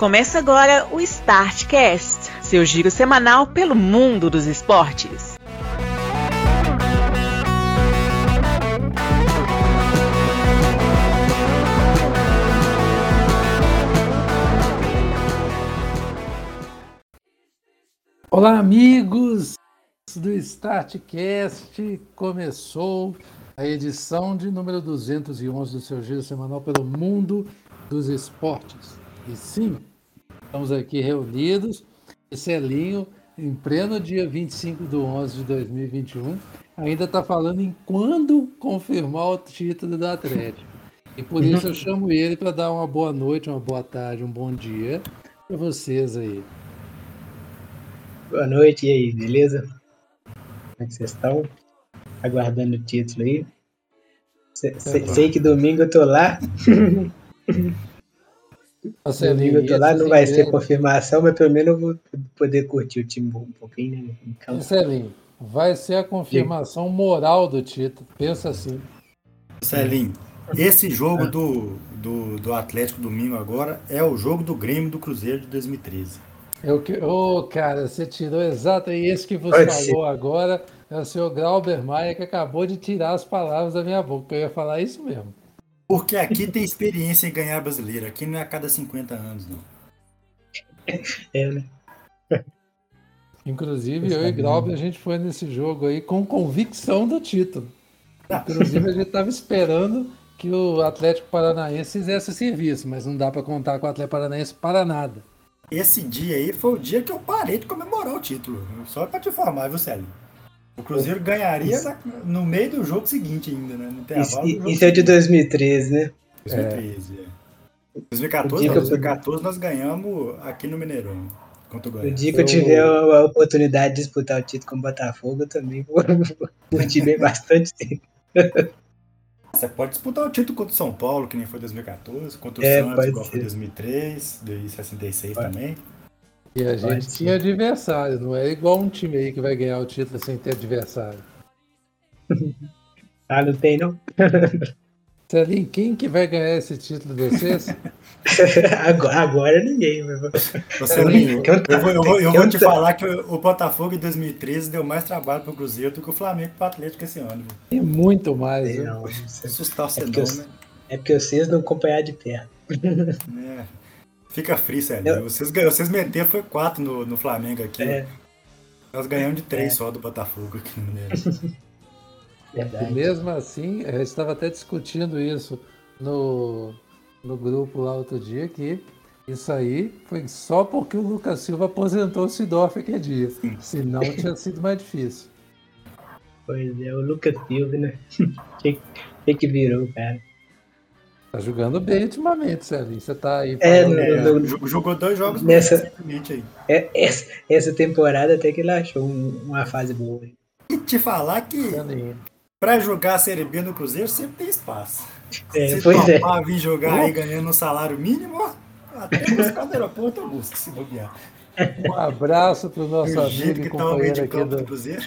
Começa agora o Startcast, seu giro semanal pelo mundo dos esportes. Olá, amigos do Startcast. Começou a edição de número 211 do seu giro semanal pelo mundo dos esportes. E sim, estamos aqui reunidos. Celinho, em pleno dia 25 de 11 de 2021, ainda está falando em quando confirmar o título do Atlético. E por isso eu chamo ele para dar uma boa noite, uma boa tarde, um bom dia para vocês aí. Boa noite, e aí, beleza? Como é que vocês estão? Aguardando o título aí. Sei, sei, sei que domingo eu tô lá. Nossa, domingo eu tô lá, não vai ser confirmação, mas pelo menos eu vou poder curtir o time um pouquinho, né? Então, Celinho, vai ser a confirmação moral do título. Pensa assim. Celinho, esse jogo do, do, do Atlético domingo agora é o jogo do Grêmio do Cruzeiro de 2013. Eu que, ô, cara, você tirou exato e esse que você Pode falou agora é o senhor Grauber Maia que acabou de tirar as palavras da minha boca. Eu ia falar isso mesmo. Porque aqui tem experiência em ganhar brasileiro. Aqui não é a cada 50 anos, não. é, né? Inclusive, eu e Grauber, a gente foi nesse jogo aí com convicção do título. Inclusive, a gente estava esperando que o Atlético Paranaense fizesse o serviço, mas não dá para contar com o Atlético Paranaense para nada. Esse dia aí foi o dia que eu parei de comemorar o título. Só pra te informar, viu, Célio? O Cruzeiro ganharia na- no meio do jogo seguinte ainda, né? No intervalo Isso, isso é de seguinte. 2013, né? 2013, é. 2014, O não, dia que eu- 2014 nós ganhamos aqui no Mineirão. O dia que eu tiver a a oportunidade de disputar o título com o Botafogo, eu também vou bastante tempo. Você pode disputar o título contra o São Paulo, que nem foi 2014, contra o É, Santos, igual foi ser. 2003, de 66 Pode. também. E a gente ser. tinha adversário, não é igual um time aí que vai ganhar o título sem ter adversário. Ah, não tem não? Celinho, quem que vai ganhar esse título de vocês? agora, agora ninguém. Mas... Você, Linho, Eu- eu, vou, eu vou- eu vou te falar que o o Botafogo em 2013 deu mais trabalho pro Cruzeiro do que o Flamengo pro Atlético esse ano. Tem muito mais. Viu? não, é- Assustar você É né? É porque vocês não acompanharam de perto. É. Fica frio, sério. Eu- Vocês, vocês meteram foi 4 no, no Flamengo aqui. É. Nós ganhamos de 3 É. só do Botafogo aqui no Mineiro. E Verdade. mesmo assim, a gente estava até discutindo isso no, no grupo lá outro dia, que isso aí foi só porque o Lucas Silva aposentou o Sidorf aquele dia. Senão tinha sido mais difícil. Pois é, o Lucas Silva, né? O que que virou, cara? Tá jogando bem ultimamente, Celinho. Você tá aí É, falando- no- É, no- jogou- dois jogos Nessa- recentemente aí. É, essa, essa temporada até que ele achou um- uma fase boa. E te falar que pra jogar a Série B no Cruzeiro sempre tem espaço. É, Se pois é. topar vir jogar aí ganhando um salário mínimo, até buscar no aeroporto eu busco, se bobear. Um abraço pro nosso Do amigo e que tá o meio companheiro de aqui campo do do, Cruzeiro.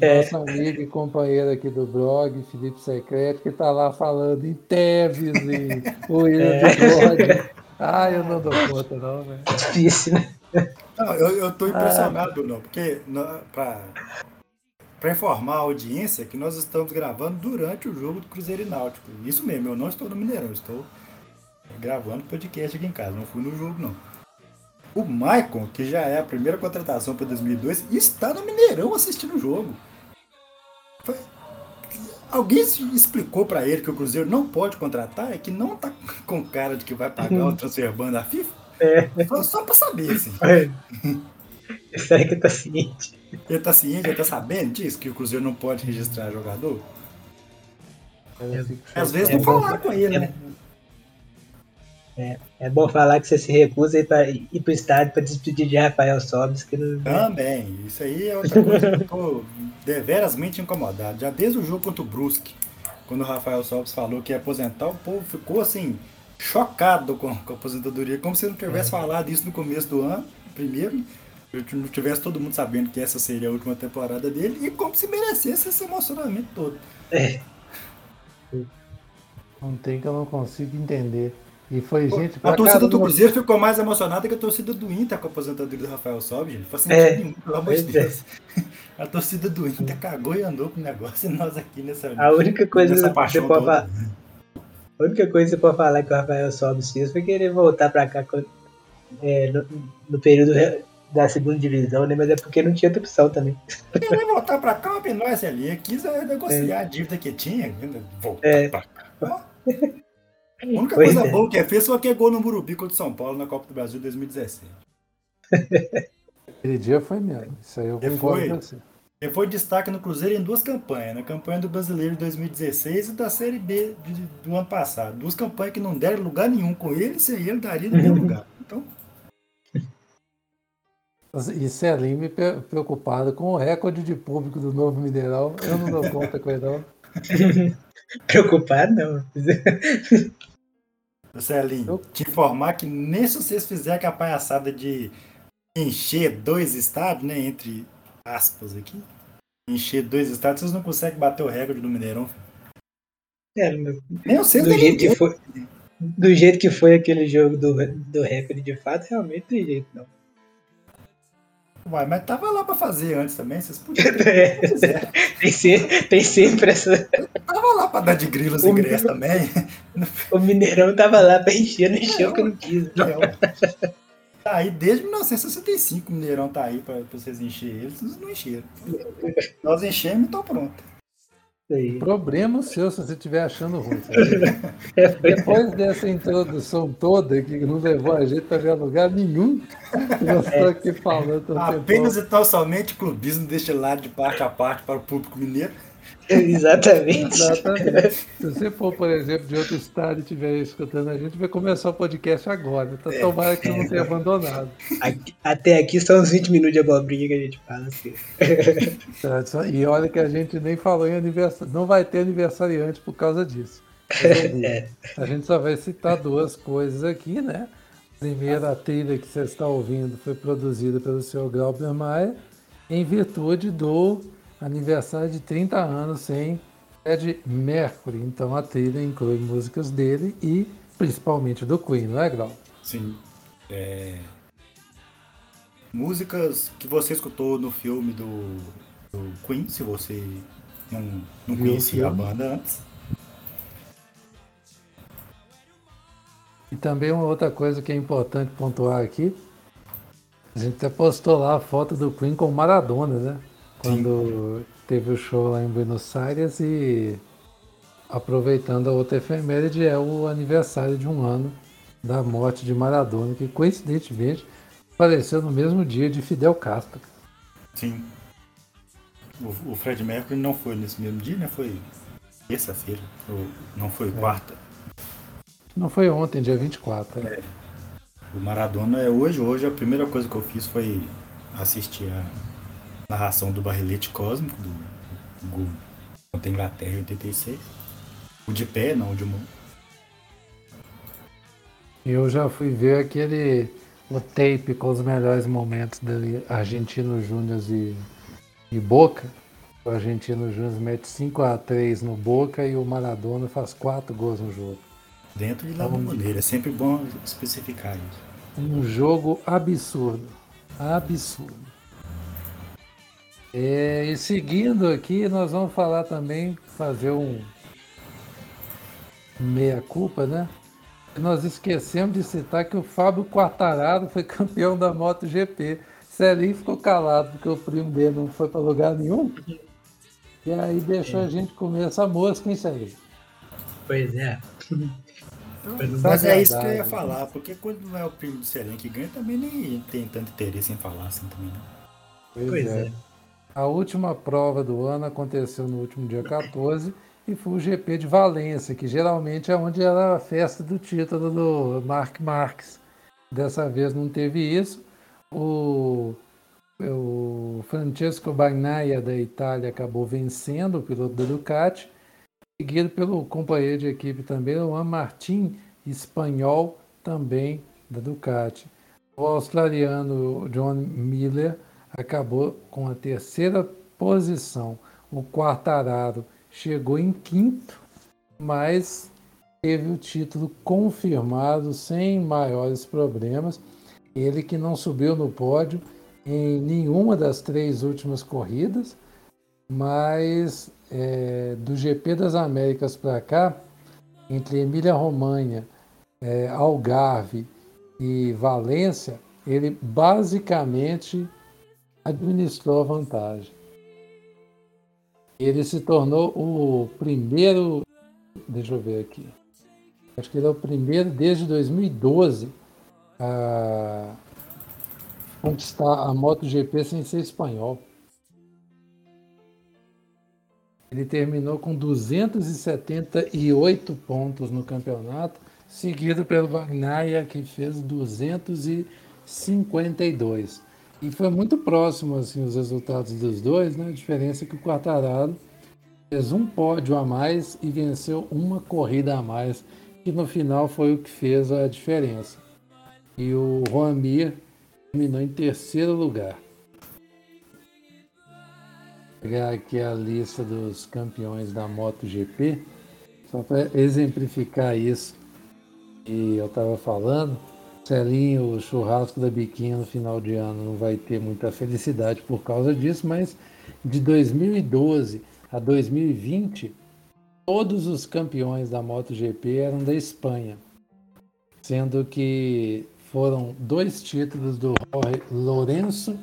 É. nosso amigo e companheiro aqui do blog, Felipe Secreto, que tá lá falando em Teves e o William É. Bigode. Ah, eu não dou conta, não, velho. Difícil, né? Não, eu, tô impressionado, Bruno, porque na- pra, pra informar a audiência que nós estamos gravando durante o jogo do Cruzeiro e Náutico. Isso mesmo, eu não estou no Mineirão, estou gravando podcast aqui em casa, não fui no jogo não. O Maicon, que já é a primeira contratação para 2002, está no Mineirão assistindo o jogo. Alguém explicou para ele que o Cruzeiro não pode contratar e que não tá com cara de que vai pagar o transfer ban da FIFA? É. Só, só para saber, assim. Será que tá ciente? Ele tá ciente, ele tá sabendo disso, que o Cruzeiro não pode registrar jogador? Às vezes É não bom. falaram com ele, né? É bom falar que você se recusa a ir, pra, ir pro estádio pra despedir de Rafael Sobis, que não. Também, isso aí é outra coisa que eu tô deverasmente incomodado. Já desde o jogo contra o Brusque, quando o Rafael Sobis falou que ia aposentar, o povo ficou assim, chocado com, com a aposentadoria, como se não tivesse falado isso no começo do ano, primeiro, se não tivesse todo mundo sabendo que essa seria a última temporada dele, e como se merecesse esse emocionamento todo. É, Não tem que eu não consigo entender. E foi gente A torcida do Cruzeiro ficou mais emocionada que a torcida do Inter com a aposentadoria do Rafael Sobis, gente. Foi sentido é, nenhum, pelo amor de é. Deus. A torcida do Inter cagou e andou com o negócio e nós aqui nessa. A única coisa que você pode falar. A única coisa que você pode falar que o Rafael Sobis fez foi querer voltar pra cá é, no, no, período da segunda divisão, né? Mas é porque não tinha outra opção também. Querer voltar pra cá, nós ali. Quis negociar é. a dívida que tinha. Voltar é. pra cá. A única pois coisa é. boa que é fez foi que é gol no Murubi contra o São Paulo na Copa do Brasil 2017. Aquele dia foi mesmo. Isso aí eu ele foi, ele foi destaque no Cruzeiro em duas campanhas. Na campanha do Brasileiro de 2016 e da Série B de, do ano passado. Duas campanhas que não deram lugar nenhum com ele, sem ele daria no mesmo lugar. Então... E Celine preocupado com o recorde de público do Novo Mineirão. Eu não dou conta com ele, não. Preocupado, não. Celinho, te informar que nem se vocês fizerem a palhaçada de encher dois estádios, né? Entre aspas aqui. Encher dois estádios, vocês não conseguem bater o recorde do Mineirão. É, meu, Nem do, jeito que foi, do jeito que foi aquele jogo do, do recorde de fato, realmente tem jeito, não. Uai, mas tava lá pra fazer antes também, vocês podiam ter. É, tem, sempre, tem sempre essa. Tava lá pra dar de grilos e ingressos também. O Mineirão tava lá pra encher, não encheu que eu não quis. Não. Tá aí desde 1965 o Mineirão tá aí pra, pra vocês encher eles, não encheram. Nós enchemos e então pronto. Problema seu se você estiver achando ruim. Depois dessa introdução toda que não levou a gente para ver lugar nenhum, eu estou aqui falando. Apenas e tão somente clubismo deixa lado de parte a parte para o público mineiro. Exatamente. Exatamente. Se você for, por exemplo, de outro estado e estiver escutando a gente, vai começar o podcast agora. Então, é, tomara que não tenha abandonado. Aqui, até aqui são uns 20 minutos de abobrinha que a gente fala. Assim. E olha que a gente nem falou em aniversário. Não vai ter aniversariante por causa disso. É. A gente só vai citar duas coisas aqui, né? Primeiro, a trilha que você está ouvindo foi produzida pelo Sr. Glauber Maia em virtude do aniversário de 30 anos sem Fred Mercury. Então a trilha inclui músicas dele e principalmente do Queen, não é, Grau? Sim. É... Músicas que você escutou no filme do, do Queen, se você não, não conhecia a banda antes. E também uma outra coisa que é importante pontuar aqui. A gente até postou lá a foto do Queen com Maradona, né? Quando Sim. teve o show lá em Buenos Aires e aproveitando a outra efeméride é o aniversário de um ano da morte de Maradona, que coincidentemente faleceu no mesmo dia de Fidel Castro. Sim. O, o Fred Mercury não foi nesse mesmo dia, né? Foi terça-feira, ou não foi é. quarta. Não foi ontem, dia 24. É. É. O Maradona é hoje. Hoje a primeira coisa que eu fiz foi assistir a narração do Barrilete Cósmico, do, do contra a Inglaterra em 86. O de pé, não o de mão. Eu já fui ver aquele o tape com os melhores momentos dele, Argentino Júnior e, e Boca. O Argentino Júnior mete 5 a 3 no Boca e o Maradona faz 4 gols no jogo. Dentro de La Bombonera, é sempre bom especificar isso. Um jogo absurdo. Absurdo. É, e seguindo aqui, nós vamos falar também, fazer um meia-culpa, né? Nós esquecemos de citar que o Fábio Quartararo foi campeão da MotoGP. Celinho ficou calado porque o primo dele não foi para lugar nenhum. E aí deixou a gente comer essa mosca, hein, Celinho? Pois é. Mas é isso que eu ia falar, porque quando não é o primo do Celinho que ganha, também nem tem tanto interesse em falar assim também, não. Pois, pois é. é. A última prova do ano aconteceu no último dia 14 e foi o GP de Valência, que geralmente é onde era a festa do título do Mark Marques. Dessa vez não teve isso. O, o Francesco Bagnaia da Itália acabou vencendo o piloto da Ducati, seguido pelo companheiro de equipe também, Juan Martin, espanhol também da Ducati. O australiano John Miller acabou com a terceira posição. O Quartararo chegou em quinto, mas teve o título confirmado sem maiores problemas. Ele que não subiu no pódio em nenhuma das três últimas corridas, mas é, do GP das Américas para cá, entre Emília-Romanha, é, Algarve e Valência, ele basicamente administrou a vantagem. Ele se tornou o primeiro, deixa eu ver aqui, acho que ele é o primeiro desde 2012 a conquistar a MotoGP sem ser espanhol. Ele terminou com 278 pontos no campeonato, seguido pelo Bagnaia, que fez 252. E foi muito próximo assim, os resultados dos dois, né? A diferença é que o Quartararo fez um pódio a mais e venceu uma corrida a mais, que no final foi o que fez a diferença. E o Juan Mir terminou em terceiro lugar. Vou pegar aqui a lista dos campeões da MotoGP, só para exemplificar isso que eu estava falando. Celinho, o churrasco da biquinha no final de ano não vai ter muita felicidade por causa disso, mas de 2012 a 2020, todos os campeões da MotoGP eram da Espanha, sendo que foram dois títulos do Lourenço,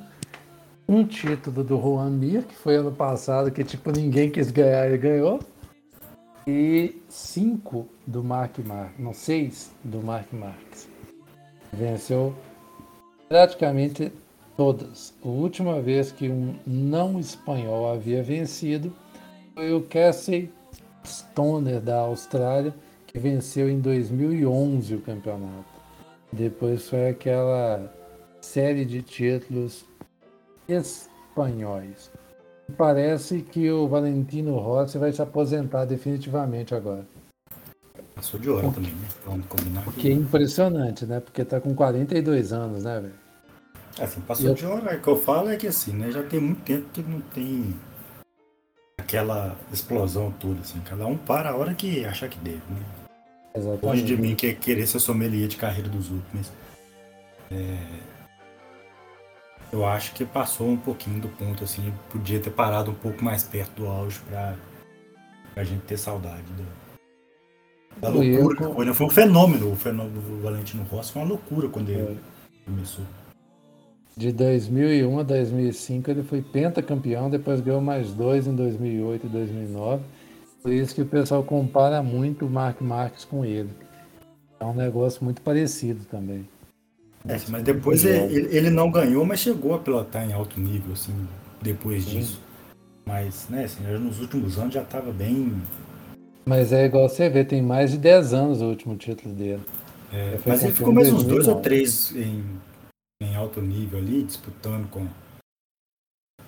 um título do Juan Mir, que foi ano passado, que tipo ninguém quis ganhar e ganhou, e cinco do Mark Marques, não seis do Mark Marques. Venceu praticamente todas. A última vez que um não espanhol havia vencido foi o Casey Stoner da Austrália, que venceu em 2011 o campeonato. Depois foi aquela série de títulos espanhóis. Parece que o Valentino Rossi vai se aposentar definitivamente agora. Passou de hora também, né? Vamos combinar. Que é impressionante, né? Porque tá com 42 anos, né, velho? Assim, passou eu... de hora. O que eu falo é que assim, né? Já tem muito tempo que não tem aquela explosão toda, assim. Cada um para a hora que achar que deve, né? Exatamente. Longe de mim que é querer ser sommelier de carreira dos outros, é, eu acho que passou um pouquinho do ponto, assim, podia ter parado um pouco mais perto do auge para a gente ter saudade do, da loucura que foi. Né? Foi um fenômeno, o fenômeno do Valentino Rossi foi uma loucura quando ele é. começou. De 2001 a 2005 ele foi pentacampeão, depois ganhou mais dois em 2008 e 2009 por isso que o pessoal compara muito o Mark Marques com ele. É um negócio muito parecido também. É, mas depois ele, ele, não ganhou, mas chegou a pilotar em alto nível, assim, depois Sim. disso. Mas, né, assim, nos últimos anos já estava bem. Mas é igual você vê, tem mais de 10 anos o último título dele. É, mas ele ficou mais uns dois ou três em, em alto nível ali, disputando com.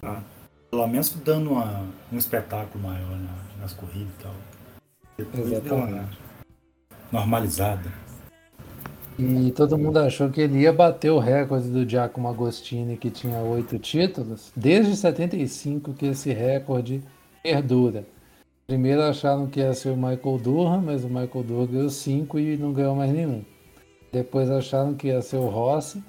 Ah, pelo menos dando uma, um espetáculo maior na, nas corridas e tal. Depois Exatamente. normalizada. E todo mundo achou que ele ia bater o recorde do Giacomo Agostini, que tinha oito títulos, desde 75 que esse recorde perdura. Primeiro acharam que ia ser o Michael Durham, mas o Michael Durham ganhou cinco e não ganhou mais nenhum. Depois acharam que ia ser o Rossi,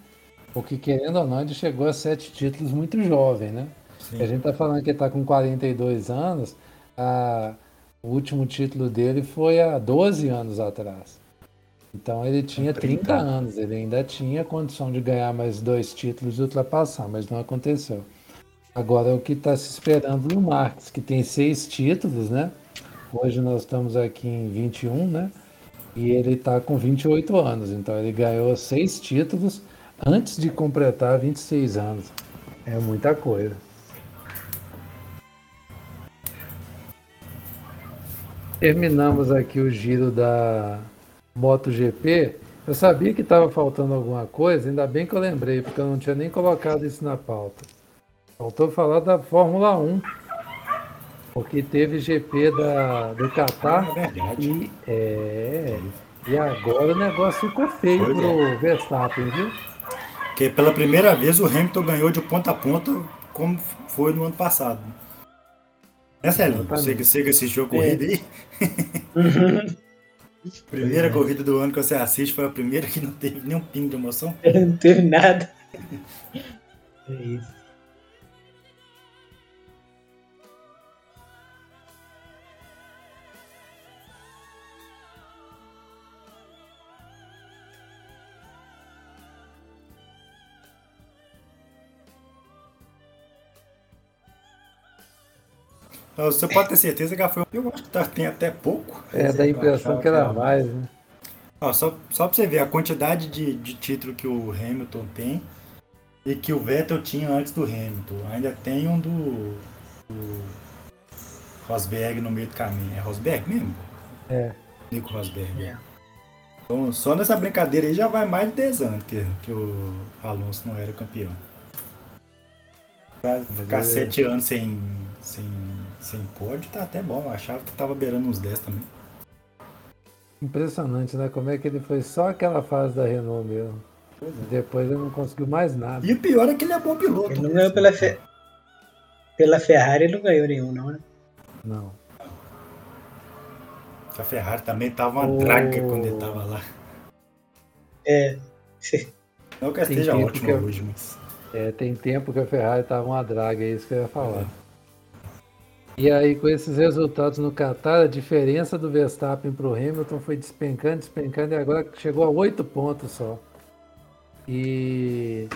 porque querendo ou não, ele chegou a sete títulos muito jovem, né? Sim. A gente tá falando que ele tá com 42 anos, a, o último título dele foi há 12 anos atrás. Então ele tinha 30. 30 anos, ele ainda tinha condição de ganhar mais dois títulos e ultrapassar, mas não aconteceu. Agora o que está se esperando no Marques, que tem seis títulos, né? Hoje nós estamos aqui em 21, né? E ele está com 28 anos, então ele ganhou seis títulos antes de completar 26 anos. É muita coisa. Terminamos aqui o giro da MotoGP. Eu sabia que estava faltando alguma coisa, ainda bem que eu lembrei, porque eu não tinha nem colocado isso na pauta. Faltou falar da Fórmula 1, porque teve GP da, do Qatar é e, é, e agora o negócio ficou feio pois pro é. Verstappen, viu? Porque pela primeira vez o Hamilton ganhou de ponta a ponta, como foi no ano passado. É, Célio? Você, você que assistiu a corrida é. aí? Primeira é. corrida do ano que você assiste foi a primeira que não teve nenhum pingo de emoção? não teve nada. É isso. Você pode ter certeza que foi. Eu acho que tá, tem até pouco. É, dá a impressão que era mais, né? Ó, só, só pra você ver a quantidade de, de título que o Hamilton tem e que o Vettel tinha antes do Hamilton. Ainda tem um do, do Rosberg no meio do caminho. É Rosberg mesmo? É. Nico Rosberg. É. Então, só nessa brincadeira aí já vai mais de 10 anos que, que o Alonso não era campeão. Pra ficar 7 anos sem, sem sem pódio tá até bom. Eu achava que tava beirando uns 10 também. Impressionante, né? Como é que ele foi só aquela fase da Renault mesmo. É. Depois ele não conseguiu mais nada. E o pior é que ele é bom piloto. Ele não ganhou pela, fe... pela Ferrari, ele não ganhou nenhum, não, né? Não. A Ferrari também tava uma oh. draga quando ele tava lá. É. Não que esteja ótimo hoje, mas. É, tem tempo que a Ferrari tava uma draga, é isso que eu ia falar. É. E aí, com esses resultados no Qatar, a diferença do Verstappen para o Hamilton foi despencando, despencando, e agora chegou a oito pontos só. E,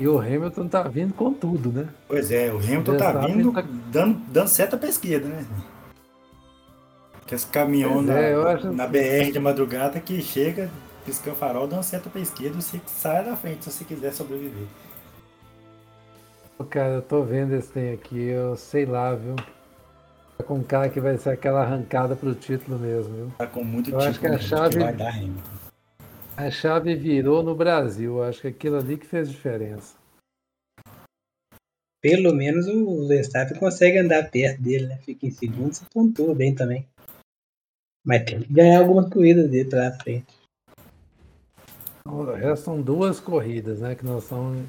e o Hamilton tá vindo com tudo, né? Pois é, o Hamilton o tá vindo tá... Dando, dando seta para esquerda, né? Que esse caminhão na, é, acho... na BR de madrugada que chega, pisca o farol, dando seta para esquerda, você sai da frente se você quiser sobreviver. Cara, eu tô vendo esse trem aqui, eu sei lá, viu? Tá com um cara que vai ser aquela arrancada pro título mesmo, viu? Tá com muito eu acho que a chave A chave virou no Brasil, eu acho que aquilo ali que fez diferença. Pelo menos o Verstappen consegue andar perto dele, né? Fica em segundo, se pontua bem também. Mas tem que ganhar algumas corridas dele pela frente. Restam duas corridas, né? Que nós estamos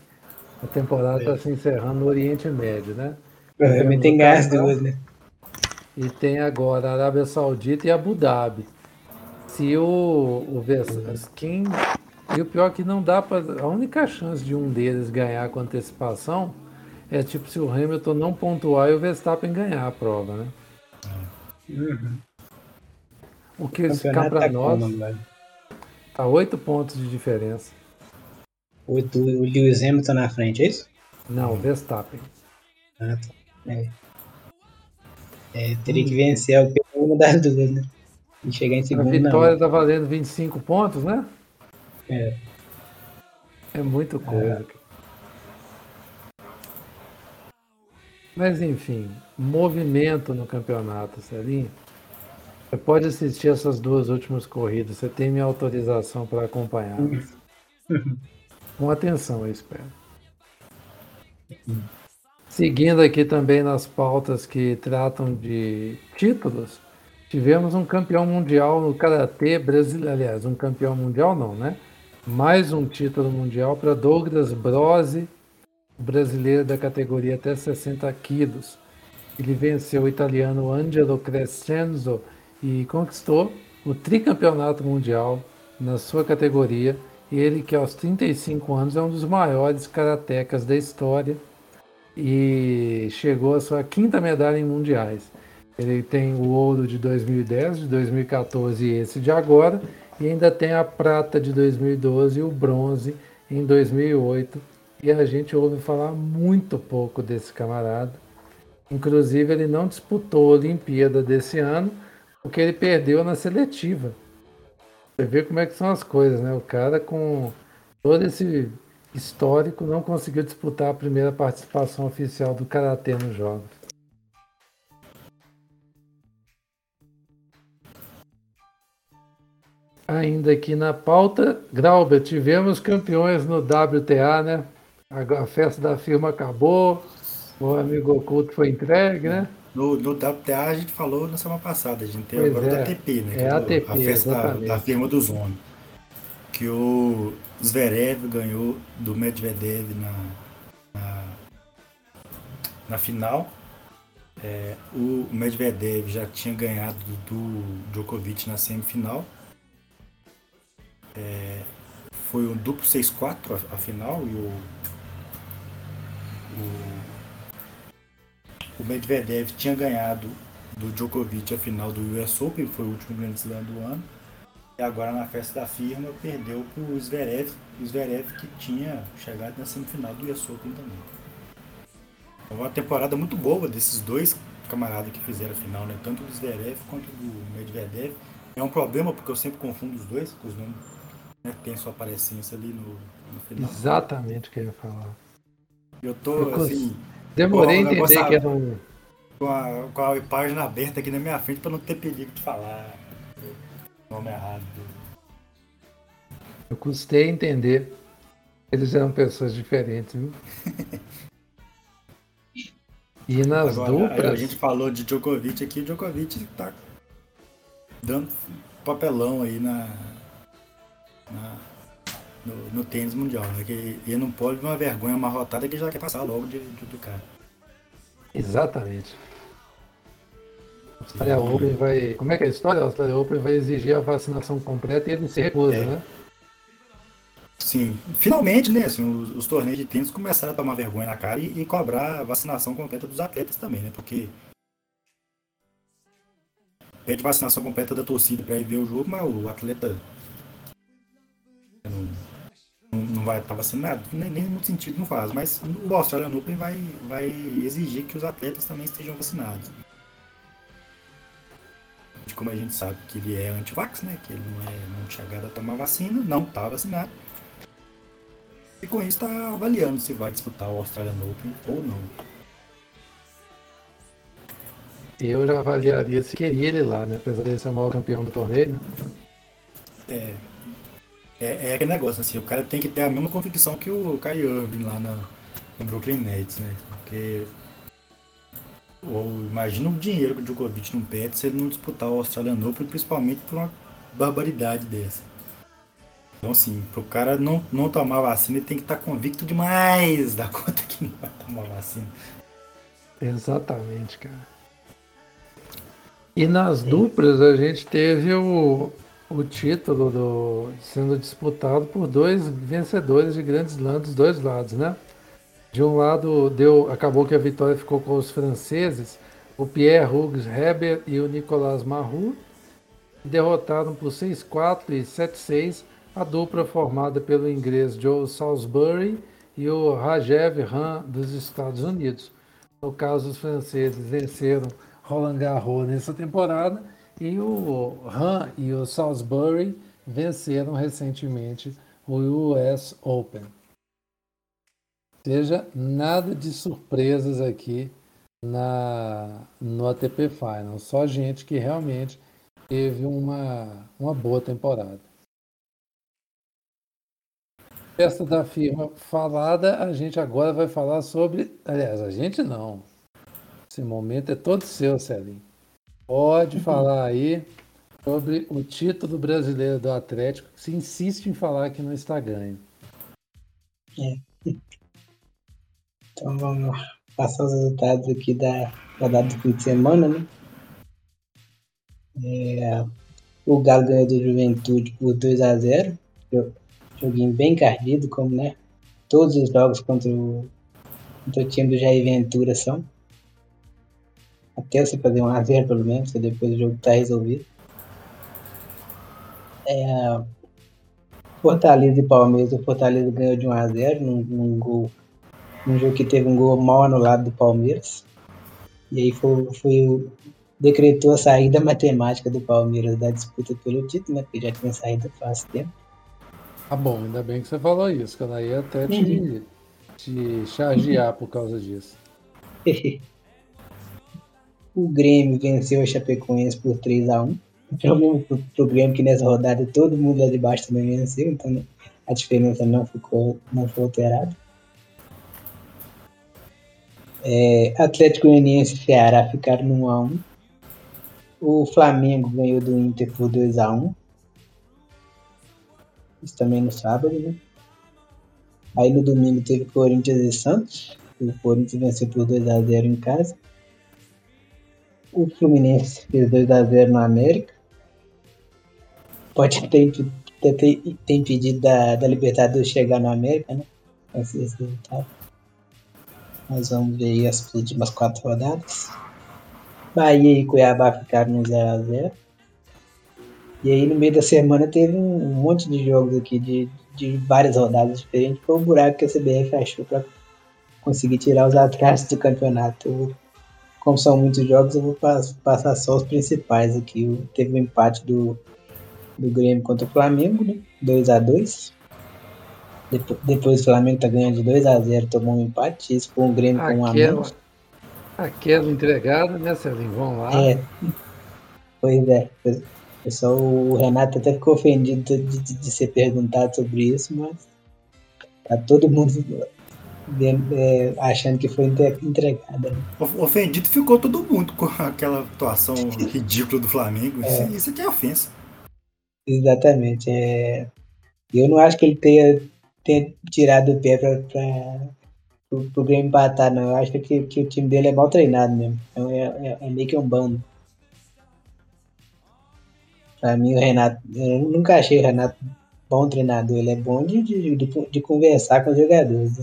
a temporada está se encerrando no Oriente Médio, né? Também tem gás duas, né? E tem agora a Arábia Saudita e Abu Dhabi. Se o, o quem e o pior é que não dá para a única chance de um deles ganhar com antecipação é tipo se o Hamilton não pontuar e o Verstappen ganhar a prova, né? Uhum. O que ficar para tá nós tá oito pontos de diferença. O, o Lewis Hamilton na frente, é isso? Não, o Verstappen. Ah, tá. É. É, teria que vencer uma das duas, né? E chegar em segundo. A vitória não. tá valendo 25 pontos, né? É. É muita coisa. É. Mas enfim, movimento no campeonato, Celinho. Você pode assistir essas duas últimas corridas. Você tem minha autorização para acompanhá-las. com atenção, eu espero. Seguindo aqui também nas pautas que tratam de títulos, tivemos um campeão mundial no Karatê brasileiro, aliás, um campeão mundial não, né? Mais um título mundial para Douglas Brose, brasileiro da categoria até 60 quilos. Ele venceu o italiano Angelo Crescenzo e conquistou o tricampeonato mundial na sua categoria ele que aos 35 anos é um dos maiores karatecas da história e chegou à sua quinta medalha em mundiais. Ele tem o ouro de 2010, de 2014 e esse de agora, e ainda tem a prata de 2012 e o bronze em 2008. E a gente ouve falar muito pouco desse camarada. Inclusive, ele não disputou a Olimpíada desse ano, porque ele perdeu na seletiva. Você vê como é que são as coisas, né? O cara com todo esse histórico não conseguiu disputar a primeira participação oficial do Karatê nos Jogos. Ainda aqui na pauta, Grauber, tivemos campeões no WTA, né? A festa da firma acabou, o amigo oculto foi entregue, né? No, no WTA a gente falou na semana passada, a gente tem pois agora é. o ATP, né? É, é ATP, a festa da, da, firma dos homens. Que o Zverev ganhou do Medvedev na, na, na final. É, o Medvedev já tinha ganhado do Djokovic na semifinal. É, foi um duplo 6-4 a, a, final e o, o, o Medvedev tinha ganhado do Djokovic a final do US Open, foi o último grande slam do ano. E agora na festa da firma perdeu para o Zverev, o Zverev que tinha chegado na semifinal do US Open também. Foi uma temporada muito boa desses dois camaradas que fizeram a final, né? tanto do Zverev quanto do Medvedev. É um problema porque eu sempre confundo os dois, os nomes né? tem sua aparência ali no, no final. Exatamente o que eu ia falar. Eu tô eu assim. Demorei a entender que era um. Com a, com a página aberta aqui na minha frente para não ter perigo de falar nome errado. Eu custei entender. Eles eram pessoas diferentes, viu? E nas Agora, duplas. A gente falou de Djokovic aqui, o Djokovic tá dando papelão aí na, na no, no, tênis mundial, né? Que ele não pode uma vergonha amarrotada que já quer passar logo de, de, do cara. Exatamente. A Austrália Open vai. Como é que é a história? A Austrália Open vai exigir a vacinação completa e ele se recusa, é. né? Sim, finalmente, né? Assim, os, os, torneios de tênis começaram a tomar vergonha na cara e, e, cobrar a vacinação completa dos atletas também, né? Porque pede vacinação completa da torcida para ir ver o jogo, mas o atleta vai estar vacinado, nem, nem muito sentido não faz. Mas o Australian Open vai, vai exigir que os atletas também estejam vacinados. Como a gente sabe que ele é anti-vax, né? Que ele não é não chegado a tomar vacina, não está vacinado. E com isso está avaliando se vai disputar o Australian Open ou não. Eu já avaliaria se queria ele lá, né? Apesar de ser o maior campeão do torneio. É. É, é aquele negócio, assim, o cara tem que ter a mesma convicção que o Kai Irving lá na, no Brooklyn Nets, né? Porque. Ou, imagina o dinheiro que o Djokovic não perde se ele não disputar o Australian Open, principalmente por uma barbaridade dessa. Então, assim, pro cara não, não tomar vacina, ele tem que estar tá convicto demais da conta que não vai tomar vacina. Exatamente, cara. E nas duplas a gente teve o, o título do, sendo disputado por dois vencedores de grandes slams dos dois lados, né? De um lado deu, acabou que a vitória ficou com os franceses, o Pierre Hugues Heber e o Nicolas Mahou, derrotaram por 6-4 e 7-6 a dupla formada pelo inglês Joe Salisbury e o Rajev Ram dos Estados Unidos. No caso, os franceses venceram Roland Garros nessa temporada e o Ram e o Salisbury venceram recentemente o US Open. Ou seja, nada de surpresas aqui na, no ATP Final. Só gente que realmente teve uma, uma boa temporada festa da firma falada, a gente agora vai falar sobre. Aliás, a gente não. Esse momento é todo seu, Celinho. Pode falar aí sobre o título brasileiro do Atlético, que se insiste em falar que não está ganho. É. Então vamos passar os resultados aqui da rodada do fim de semana, né? É, o Galo ganhou do Juventude por 2 a 0 joguinho bem cardido, como né, todos os jogos contra o, contra o time do Jair Ventura são. Até você fazer um a pelo menos, depois o jogo tá resolvido. É, Fortaleza e Palmeiras, o Fortaleza ganhou de 1 a 0 num, num gol, num jogo que teve um gol mal anulado do Palmeiras. E aí foi, foi decretou a saída matemática do Palmeiras da disputa pelo título, né? Porque já tinha saído faz tempo. Ah, bom, ainda bem que você falou isso, que ela ia até te, uhum. te chargear por causa disso. o Grêmio venceu a Chapecoense por 3x1. O problema pro Grêmio que nessa rodada todo mundo lá de baixo também venceu, então a diferença não ficou não foi alterada. É, Atlético Goianiense e Ceará ficaram no 1x1. O Flamengo ganhou do Inter por 2x1. Isso também no sábado, né? Aí no domingo teve Corinthians e Santos. O Corinthians venceu por 2x0 em casa. O Fluminense fez 2x0 no América. Pode ter, ter, ter impedido da, da Libertadores chegar no América, né? Esse, esse resultado. Nós vamos ver aí as últimas quatro rodadas. Bahia e Cuiabá ficaram no 0x0. E aí no meio da semana teve um, monte de jogos aqui de, de várias rodadas diferentes. Foi um buraco que a CBF achou para conseguir tirar os atrasos do campeonato. Como são muitos jogos, eu vou passar só os principais aqui. Teve o um empate do, do Grêmio contra o Flamengo, né? 2x2. Depois, depois o Flamengo tá ganhando de 2x0, tomou um empate. Isso foi um Grêmio com um a menos. Aquela entregada, né, Celinho? Vamos lá. É. Pois é. Pessoal, o Renato até ficou ofendido de, de, de, ser perguntado sobre isso, mas tá todo mundo é, achando que foi entregada. Né? Ofendido ficou todo mundo com aquela atuação ridícula do Flamengo. É. Isso, isso aqui é ofensa. Exatamente. É... Eu não acho que ele tenha, tenha tirado o pé para o Grêmio empatar, não. Eu acho que, que o time dele é mal treinado mesmo. Então é, é, é meio que um bando. Pra mim, o Renato, eu nunca achei o Renato bom treinador. Ele é bom de, de, de, de conversar com os jogadores.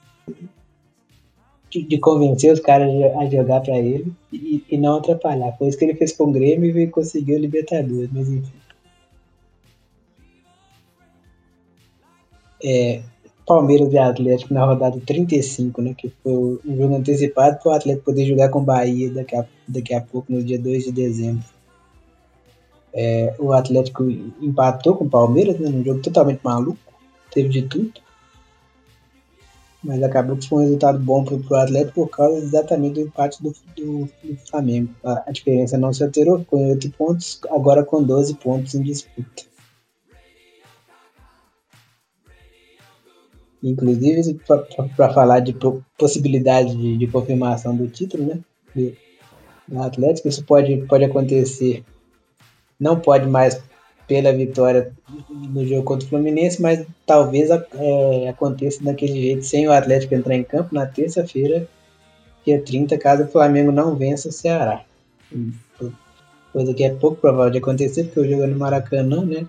De, de, convencer os caras a jogar para ele e, e, não atrapalhar. Foi isso que ele fez com o Grêmio e conseguiu o Libertadores, mas enfim. É, Palmeiras e Atlético na rodada 35, né? Que foi um jogo antecipado para o Atlético poder jogar com o Bahia daqui a, daqui a pouco, no dia 2 de dezembro. É, o Atlético empatou com o Palmeiras, né, num jogo totalmente maluco, teve de tudo. Mas acabou que foi um resultado bom para o Atlético por causa exatamente do empate do, do, do Flamengo. A, a, diferença não se alterou, com 8 pontos, agora com 12 pontos em disputa. Inclusive, para falar de possibilidade de, de, confirmação do título, né? Do, do Atlético, isso pode, pode acontecer não pode mais pela vitória no jogo contra o Fluminense, mas talvez é, aconteça daquele jeito sem o Atlético entrar em campo na terça-feira, dia 30, caso o Flamengo não vença o Ceará. Coisa que é pouco provável de acontecer, porque o jogo é no Maracanã, né?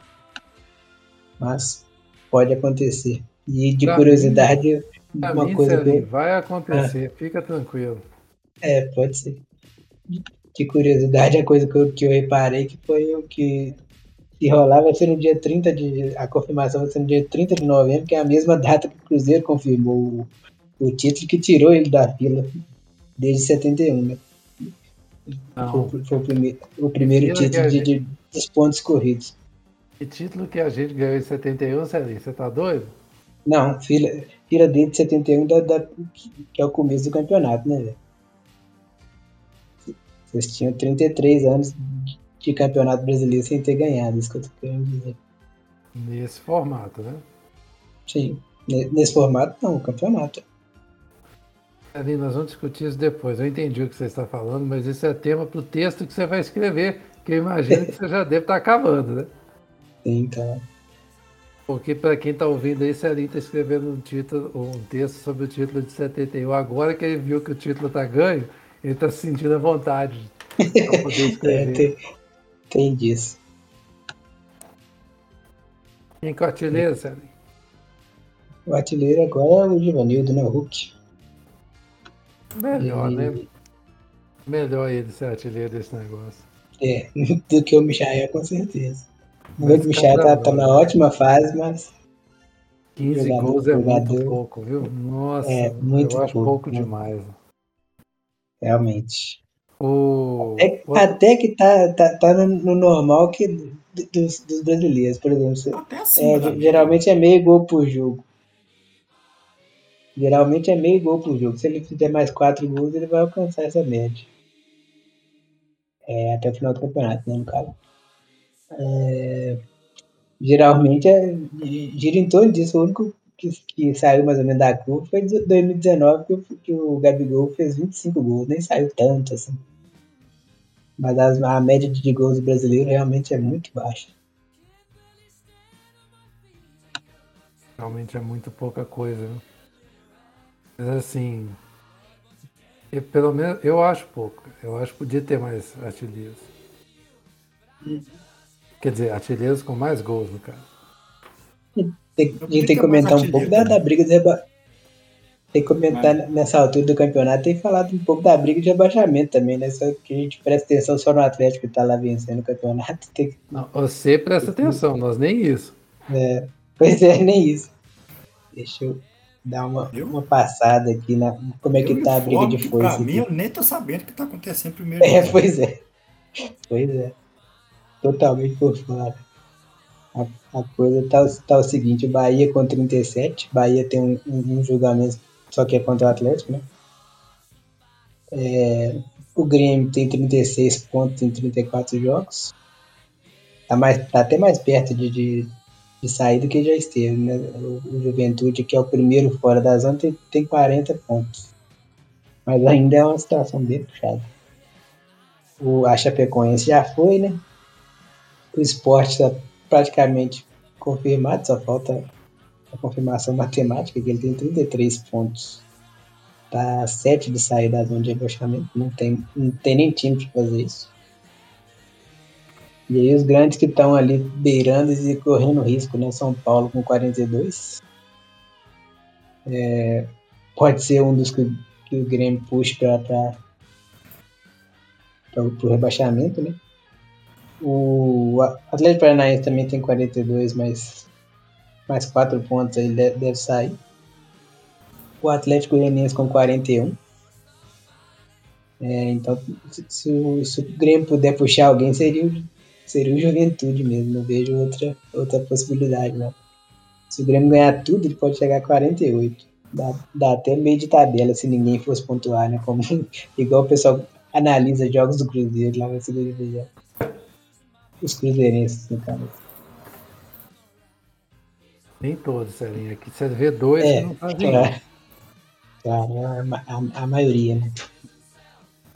Mas pode acontecer. E de pra curiosidade, mim, uma mim, coisa. que... Vai acontecer, ah. fica tranquilo. É, pode ser de curiosidade, a coisa que eu, que eu reparei que foi o que se rolar vai ser no dia 30 de. A confirmação vai ser no dia 30 de novembro, que é a mesma data que o Cruzeiro confirmou o, o título que tirou ele da fila desde 71, né? Foi, foi, o primeiro, o primeiro título de, gente... de, dos pontos corridos. Que título que a gente ganhou em 71, Celinho? Você tá doido? Não, fila, fila desde 71 da, da, que é o começo do campeonato, né, velho? Eles tinham 33 anos de campeonato brasileiro sem ter ganhado, isso que eu tô querendo dizer. Nesse formato, né? Sim. Nesse formato, não, campeonato. Ali, nós vamos discutir isso depois. Eu entendi o que você está falando, mas isso é tema para o texto que você vai escrever, que eu imagino que você já deve estar tá acabando, né? Sim, tá. Porque para quem está ouvindo aí, Celinho está escrevendo um, título, um texto sobre o título de 71. Agora que ele viu que o título está ganho, ele tá se sentindo à vontade pra poder é, escrever. é, tem, tem disso. Quem que o artilheiro, Sérgio? O artilheiro agora é o Givanildo, né? O Hulk. Melhor, e... né? Melhor ele ser artilheiro desse negócio. É, do que o Michael, com certeza. O Michael tá, tá na ótima fase, mas 15 gols é muito pouco, viu? Nossa, é, muito eu acho pouco, pouco né? demais realmente. O... Até, o... até que tá, tá, tá no, no normal que dos, dos, brasileiros, por exemplo. Até assim, é, geralmente é meio gol por jogo. Geralmente é meio gol por jogo. Se ele fizer mais quatro gols, ele vai alcançar essa média. É, até o final do campeonato, né, no caso. É, geralmente é, gira em torno disso. O único que, que saiu mais ou menos da curva foi em 2019 que, que o Gabigol fez 25 gols, nem saiu tanto assim. Mas as, a média de gols do brasileiro realmente é muito baixa. Realmente é muito pouca coisa, né? Mas assim, E, pelo menos eu acho pouco. Eu acho que podia ter mais artilheiros. Quer dizer, artilheiros com mais gols, no caso. Tem, a gente tem que comentar um pouco da, da briga de reba... Tem que comentar nessa altura do campeonato, tem falado um pouco da briga de rebaixamento também, né? Só que a gente presta atenção só no Atlético que tá lá vencendo o campeonato. Tem que... Não, você presta atenção, nós nem isso. É, pois é, nem isso. Deixa eu dar uma, uma passada aqui na como é que tá a briga de força. Pra mim, aqui. eu nem tô sabendo o que tá acontecendo primeiro. É, pois é. Pois é. Totalmente por fora. A, a coisa tá, tá o seguinte, o Bahia com 37, Bahia tem um, um, um julgamento, só que é contra o Atlético, né? É, o Grêmio tem 36 pontos em 34 jogos. Tá, mais, tá até mais perto de, de, de sair do que já esteve, né? O, o Juventude, que é o primeiro fora da zona, tem, tem 40 pontos. Mas ainda é uma situação bem puxada. O, a Chapecoense já foi, né? O esporte está praticamente confirmado, só falta a confirmação matemática, que ele tem 33 pontos. Tá 7 de sair da zona de rebaixamento, não tem, não tem nem time para fazer isso. E aí os grandes que estão ali beirando e correndo risco, né? São Paulo com 42. É, pode ser um dos que, que o Grêmio puxe para o rebaixamento, né? O Atlético Paranaense também tem 42, mas mais 4 pontos aí deve, deve sair. O Atlético Goianiense com 41. É, então, se, se, se, o, Grêmio puder puxar alguém, seria seria o Juventude mesmo. Não vejo outra, outra possibilidade, não. Se o Grêmio ganhar tudo, ele pode chegar a 48. Dá, dá até meio de tabela se ninguém fosse pontuar, né? Como, igual o pessoal analisa jogos do Cruzeiro lá segunda divisão os cruzeirenses, no caso. Nem todos, Celinho. Aqui você vê dois É, não fazem claro. isso. Claro, a, a- a maioria, né?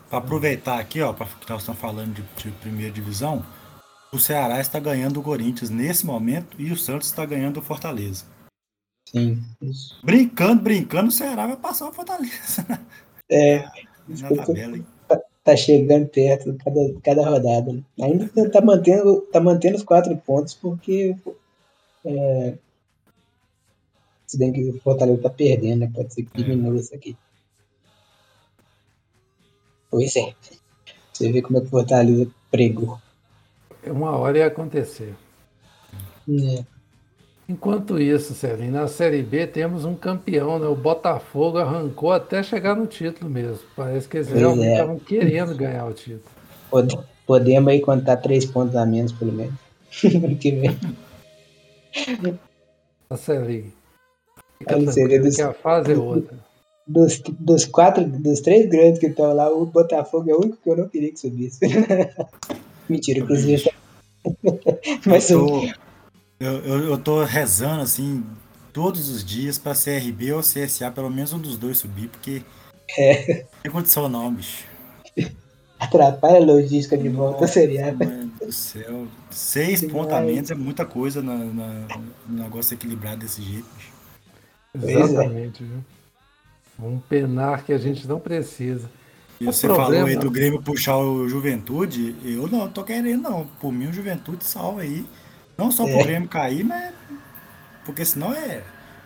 Pra aproveitar aqui, ó, pra que nós estamos falando de, de primeira divisão, o Ceará está ganhando o Corinthians nesse momento e o Santos está ganhando o Fortaleza. Sim. isso. Brincando, brincando, o Ceará vai passar o Fortaleza É, na tabela. hein? tá chegando perto cada, cada rodada. Né? Ainda tá- tá mantendo, tá mantendo os quatro pontos porque é, se bem que o Fortaleza tá perdendo, né? Pode ser que diminua isso aqui. Pois é. Você vê como é que o Fortaleza pregou. Uma hora ia acontecer. É, Enquanto isso, Celinho, na Série B temos um campeão, né? O Botafogo arrancou até chegar no título mesmo. Parece que eles realmente é. estavam querendo ganhar o título. pode- podemos aí contar três pontos a menos, pelo menos. Que vem. A Celinho. Fica seria dos- que a fase é outra. Dos, dos quatro, dos três grandes que estão lá, o Botafogo é o único que eu não queria que subisse. Mentira, inclusive. Mas Eu o tô, eu, eu, eu tô rezando assim todos os dias pra CRB ou CSA, pelo menos um dos dois subir, porque É. não tem condição não, bicho. atrapalha a logística de volta Nossa, seria. mãe do céu. Seis Demais. menos é muita coisa na, na- no negócio equilibrado desse jeito, é. Exatamente, viu? Um penar que a gente não precisa. E O você problema- falou aí do Grêmio puxar o Juventude, eu não tô querendo não. Por mim o Juventude salva aí. Não só pro É. Grêmio cair, mas. Porque senão é.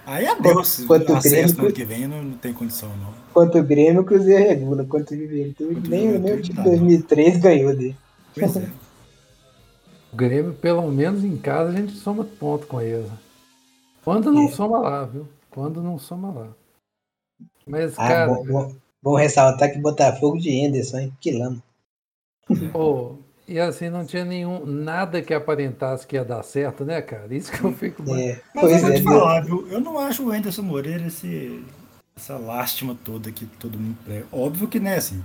Aí é Deus. Quanto o Acesso Grêmio- no ano que vem não, não tem condição, não. Quanto o Grêmio, o Cruzeiro regula. Quanto o Juventude, Quanto nem, nem o time dá, de 2003 ganhou dele. Pois é. O Grêmio, pelo menos em casa, a gente soma ponto com eles. Quando não É. soma lá, viu? Quando não soma lá. Mas, Ah, cara, bom, bom, bom ressaltar que Botafogo de Henderson, hein? Que lama. pô, e assim, não tinha nenhum, nada que aparentasse que ia dar certo, né, cara? Isso que eu fico. É, Mas pois eu vou é, te falar, viu? Eu não acho o Anderson Moreira esse, essa lástima toda que todo mundo prega. Óbvio que não é assim.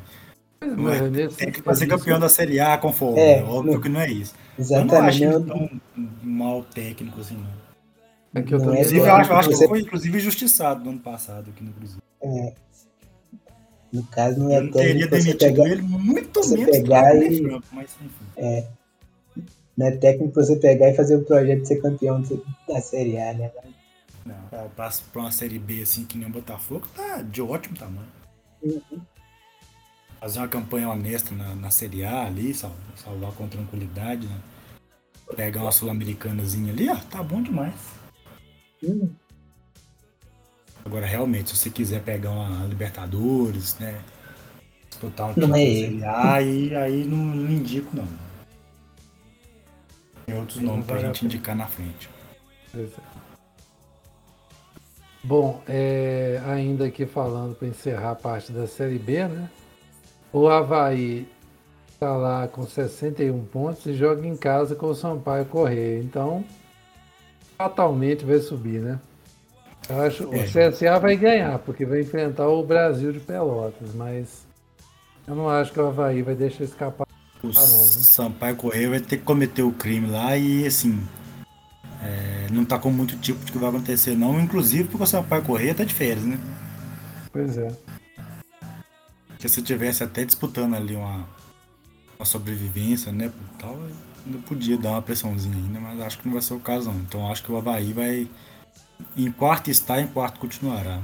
É, Mas nesse- tem que fazer campeão da Série A com folga. É, Óbvio não- que não é isso. Eu não acho exatamente. ele tão mal técnico assim, não. É eu também é Inclusive, eu acho, eu acho que foi inclusive injustiçado no ano passado aqui no Cruzeiro. No caso, não é Eu teria técnico pra você demitido pegar. ele muito você menos pegar e- Franco, mas enfim. Não é técnico pra você pegar e fazer o projeto de ser campeão da Série A, né? Não, pra, pra- uma série B assim que nem o Botafogo, tá de ótimo tamanho. fazer uma campanha honesta na, na Série A ali, salvar, salvar com tranquilidade, né? Pegar uma sul-americanazinha ali, ó, tá bom demais. Agora, realmente, se você quiser pegar uma Libertadores, né? Disputar um não é A, aí, aí não, não indico, não. Tem outros nomes pra gente indicar na frente. Bom, é, ainda aqui falando para encerrar a parte da Série B, né? O Havaí está lá com 61 pontos e joga em casa com o Sampaio Correia. Então, fatalmente vai subir, né? Eu acho é. o CSA vai ganhar, porque vai enfrentar o Brasil de Pelotas, mas eu não acho que o Havaí vai deixar escapar. O não, Sampaio Correia vai ter que cometer o crime lá e assim. É, não tá com muito tipo de que vai acontecer, não. Inclusive porque o Sampaio Correia tá de férias, né? Pois é. Porque se tivesse até disputando ali uma, uma sobrevivência, né? Tal, ainda podia dar uma pressãozinha ainda, mas acho que não vai ser o caso não. Então acho que o Havaí vai em quarto está, em quarto continuará.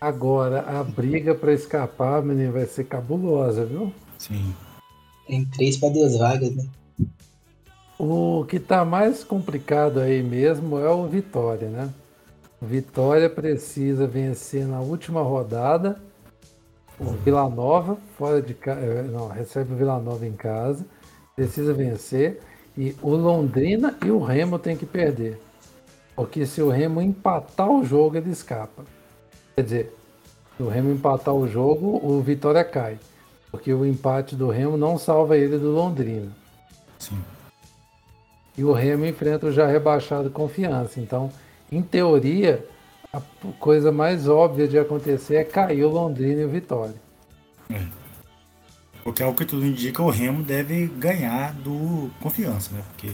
Agora, a briga para escapar, menino, vai ser cabulosa, viu? Sim. Tem três para duas vagas, né? O que está mais complicado aí mesmo é o Vitória, né? O Vitória precisa vencer na última rodada o Vila Nova, fora de casa. Eh, não, recebe o Vila Nova em casa, precisa vencer. E o Londrina e o Remo tem que perder. Porque se o Remo empatar o jogo, ele escapa. Quer dizer, se o Remo empatar o jogo, o Vitória cai. Porque o empate do Remo não salva ele do Londrina. Sim. E o Remo enfrenta o já rebaixado confiança. Então, em teoria, a coisa mais óbvia de acontecer é cair o Londrina e o Vitória. É. Porque é o que tudo indica, o Remo deve ganhar do confiança, né? Porque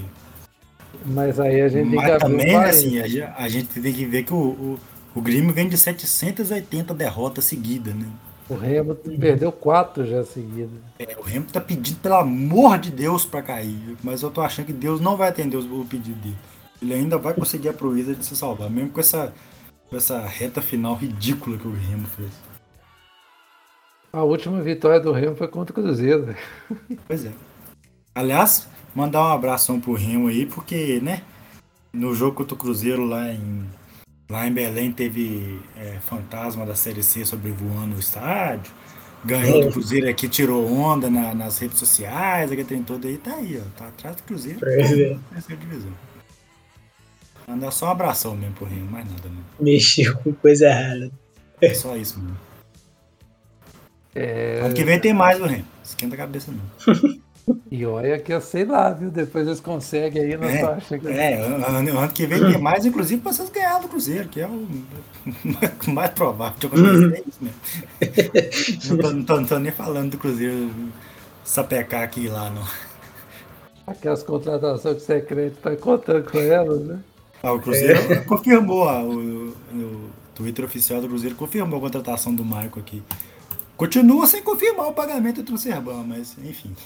mas aí a gente Mas também, assim, a, a, gente tem que ver que o, o, o Grêmio vem de 780 derrotas seguidas, né? O Remo perdeu quatro já seguidas. É, o Remo tá pedindo, pelo amor de Deus, para cair. Mas eu tô achando que Deus não vai atender o pedido dele. Ele ainda vai conseguir a proeza de se salvar, mesmo com essa, com essa reta final ridícula que o Remo fez. A última vitória do Remo foi contra o Cruzeiro. Pois é. Aliás, Mandar um abração pro Remo aí, porque, né? No jogo contra o Cruzeiro lá em, lá em Belém teve é, fantasma da Série C sobrevoando o estádio. Ganhou do Cruzeiro aqui, tirou onda na, nas redes sociais, aquele trem todo aí, tá aí, ó. Tá atrás do Cruzeiro. É. É divisão. Mandar só um abração mesmo pro Remo, mais nada, não. Mexeu com coisa errada. É só isso mesmo. É... Ano que vem tem mais, o Remo. Esquenta a cabeça não. E olha que eu sei lá, viu? Depois eles conseguem aí, não é, acha que... É, ano, ano que vem tem mais, inclusive, para vocês ganhar do Cruzeiro, que é o mais provável de acontecer uhum. é isso mesmo. não, tô, não, tô, não tô nem falando do Cruzeiro sapecar aqui lá, não. Aquelas contratações que você crente tá contando com elas, né? Ah, o Cruzeiro é. confirmou, ah, o, o Twitter oficial do Cruzeiro confirmou a contratação do Marco aqui. Continua sem confirmar o pagamento do Transferban, mas enfim.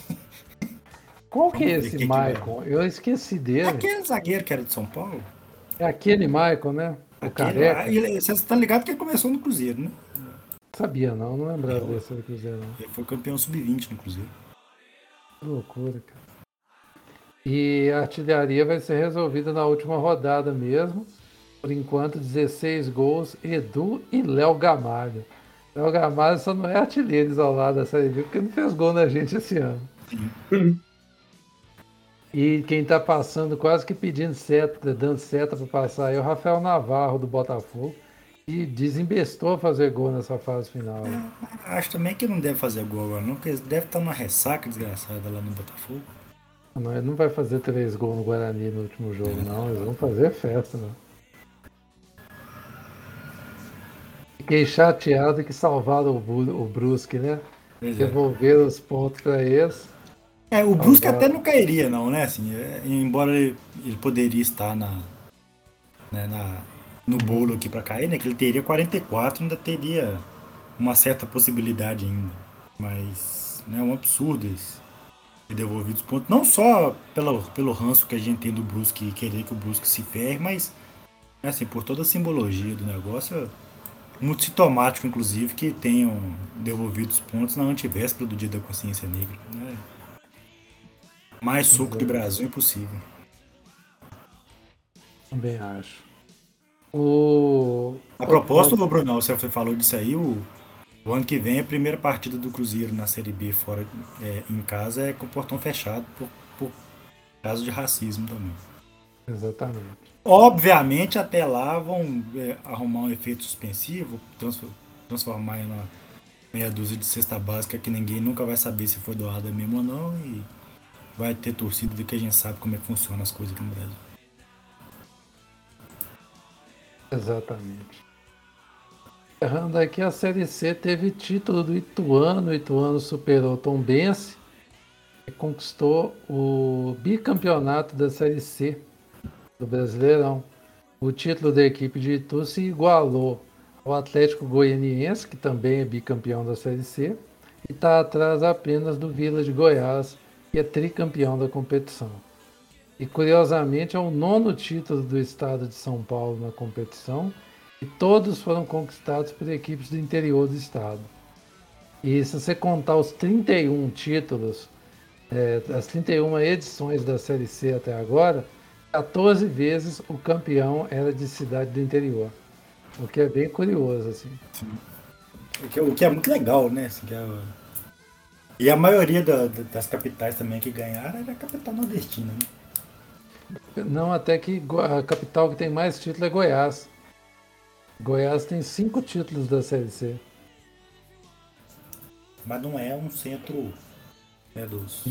Qual que é esse que Michael? Que eu esqueci dele. Aquele zagueiro que era de São Paulo? É aquele Michael, né? O aquele, careca. Ele, você tá ligado que ele começou no Cruzeiro, né? Sabia não, não lembrava é, desse do Cruzeiro não. Ele foi campeão sub-20 no Cruzeiro. Que loucura, cara. E a artilharia vai ser resolvida na última rodada mesmo. Por enquanto, 16 gols, Edu e Léo Gamalho. Léo Gamalho só não é artilheiro isolado da Série B porque não fez gol na gente esse ano. E quem está passando quase que pedindo seta, dando seta para passar é o Rafael Navarro do Botafogo. E desembestou a fazer gol nessa fase final. É, acho também que não deve fazer gol agora, não, porque deve estar numa ressaca desgraçada lá no Botafogo. Não, ele não vai fazer três gols no Guarani no último jogo, não. Eles vão fazer festa, não. Fiquei chateado que salvaram o, o Brusque, né? É. Devolveram os pontos para eles. É, o Brusque até não cairia, não, né? Assim, é, embora ele, ele, poderia estar na, né, na, no bolo aqui para cair, né? Que ele teria 44, ainda teria uma certa possibilidade ainda. Mas né, é um absurdo isso. Ter devolvido os pontos. Não só pelo, pelo ranço que a gente tem do Brusque e querer que o Brusque se ferre, mas assim, por toda a simbologia do negócio, muito sintomático, inclusive, que tenham devolvido os pontos na antivéspera do Dia da Consciência Negra. Né? Mais suco de Brasil impossível. Também acho. O... A propósito, o... Brunão, você falou disso aí, o... o, ano que vem a primeira partida do Cruzeiro na Série B fora é, em casa é com o portão fechado por, por caso de racismo também. Exatamente. Obviamente, até lá vão é, arrumar um efeito suspensivo, transformar em uma meia dúzia de cesta básica que ninguém nunca vai saber se foi doada mesmo ou não e vai ter torcida de que a gente sabe como é que funciona as coisas aqui no Brasil. Exatamente. Errando aqui, a Série C teve título do Ituano. O Ituano superou Tom Bense e conquistou o bicampeonato da Série C do Brasileirão. O título da equipe de Itu se igualou ao Atlético Goianiense, que também é bicampeão da Série C, e está atrás apenas do Vila de Goiás, que é tricampeão da competição. E curiosamente é o nono título do estado de São Paulo na competição, e todos foram conquistados por equipes do interior do estado. E se você contar os 31 títulos, é, as 31 edições da Série C até agora, 14 vezes o campeão era de cidade do interior. O que é bem curioso, assim. O que, o que é muito legal, né? Assim, é... E a maioria da, das capitais também que ganharam era a capital nordestina, né? Não, até que a capital que tem mais título é Goiás. Goiás tem cinco títulos da Série C. Mas não é um centro né, dos,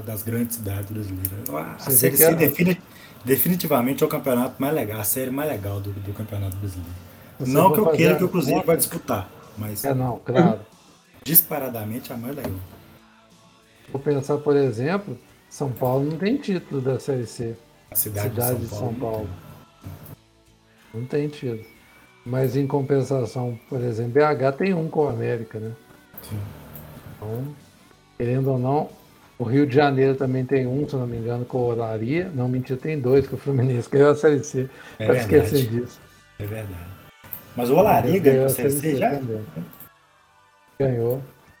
das grandes cidades brasileiras. A Você Série C define, definitivamente é o campeonato mais legal, a série mais legal do, do campeonato brasileiro. Você não que eu queira que o Cruzeiro vai disputar, mas. É, não, claro. Disparadamente a mais legal. Vou pensar, por exemplo, São Paulo não tem título da Série C. A cidade, cidade de São, Paulo. São Paulo. Não tem título. Mas em compensação, por exemplo, BH tem um com a América, né? Sim. Então, querendo ou não, o Rio de Janeiro também tem um, se não me engano, com o Olaria. Não, mentira, tem dois com o Fluminense, ganhou a Série C. É esquecer disso. É verdade. Mas o Olaria ganhou a Série C já? Também. Ganhou.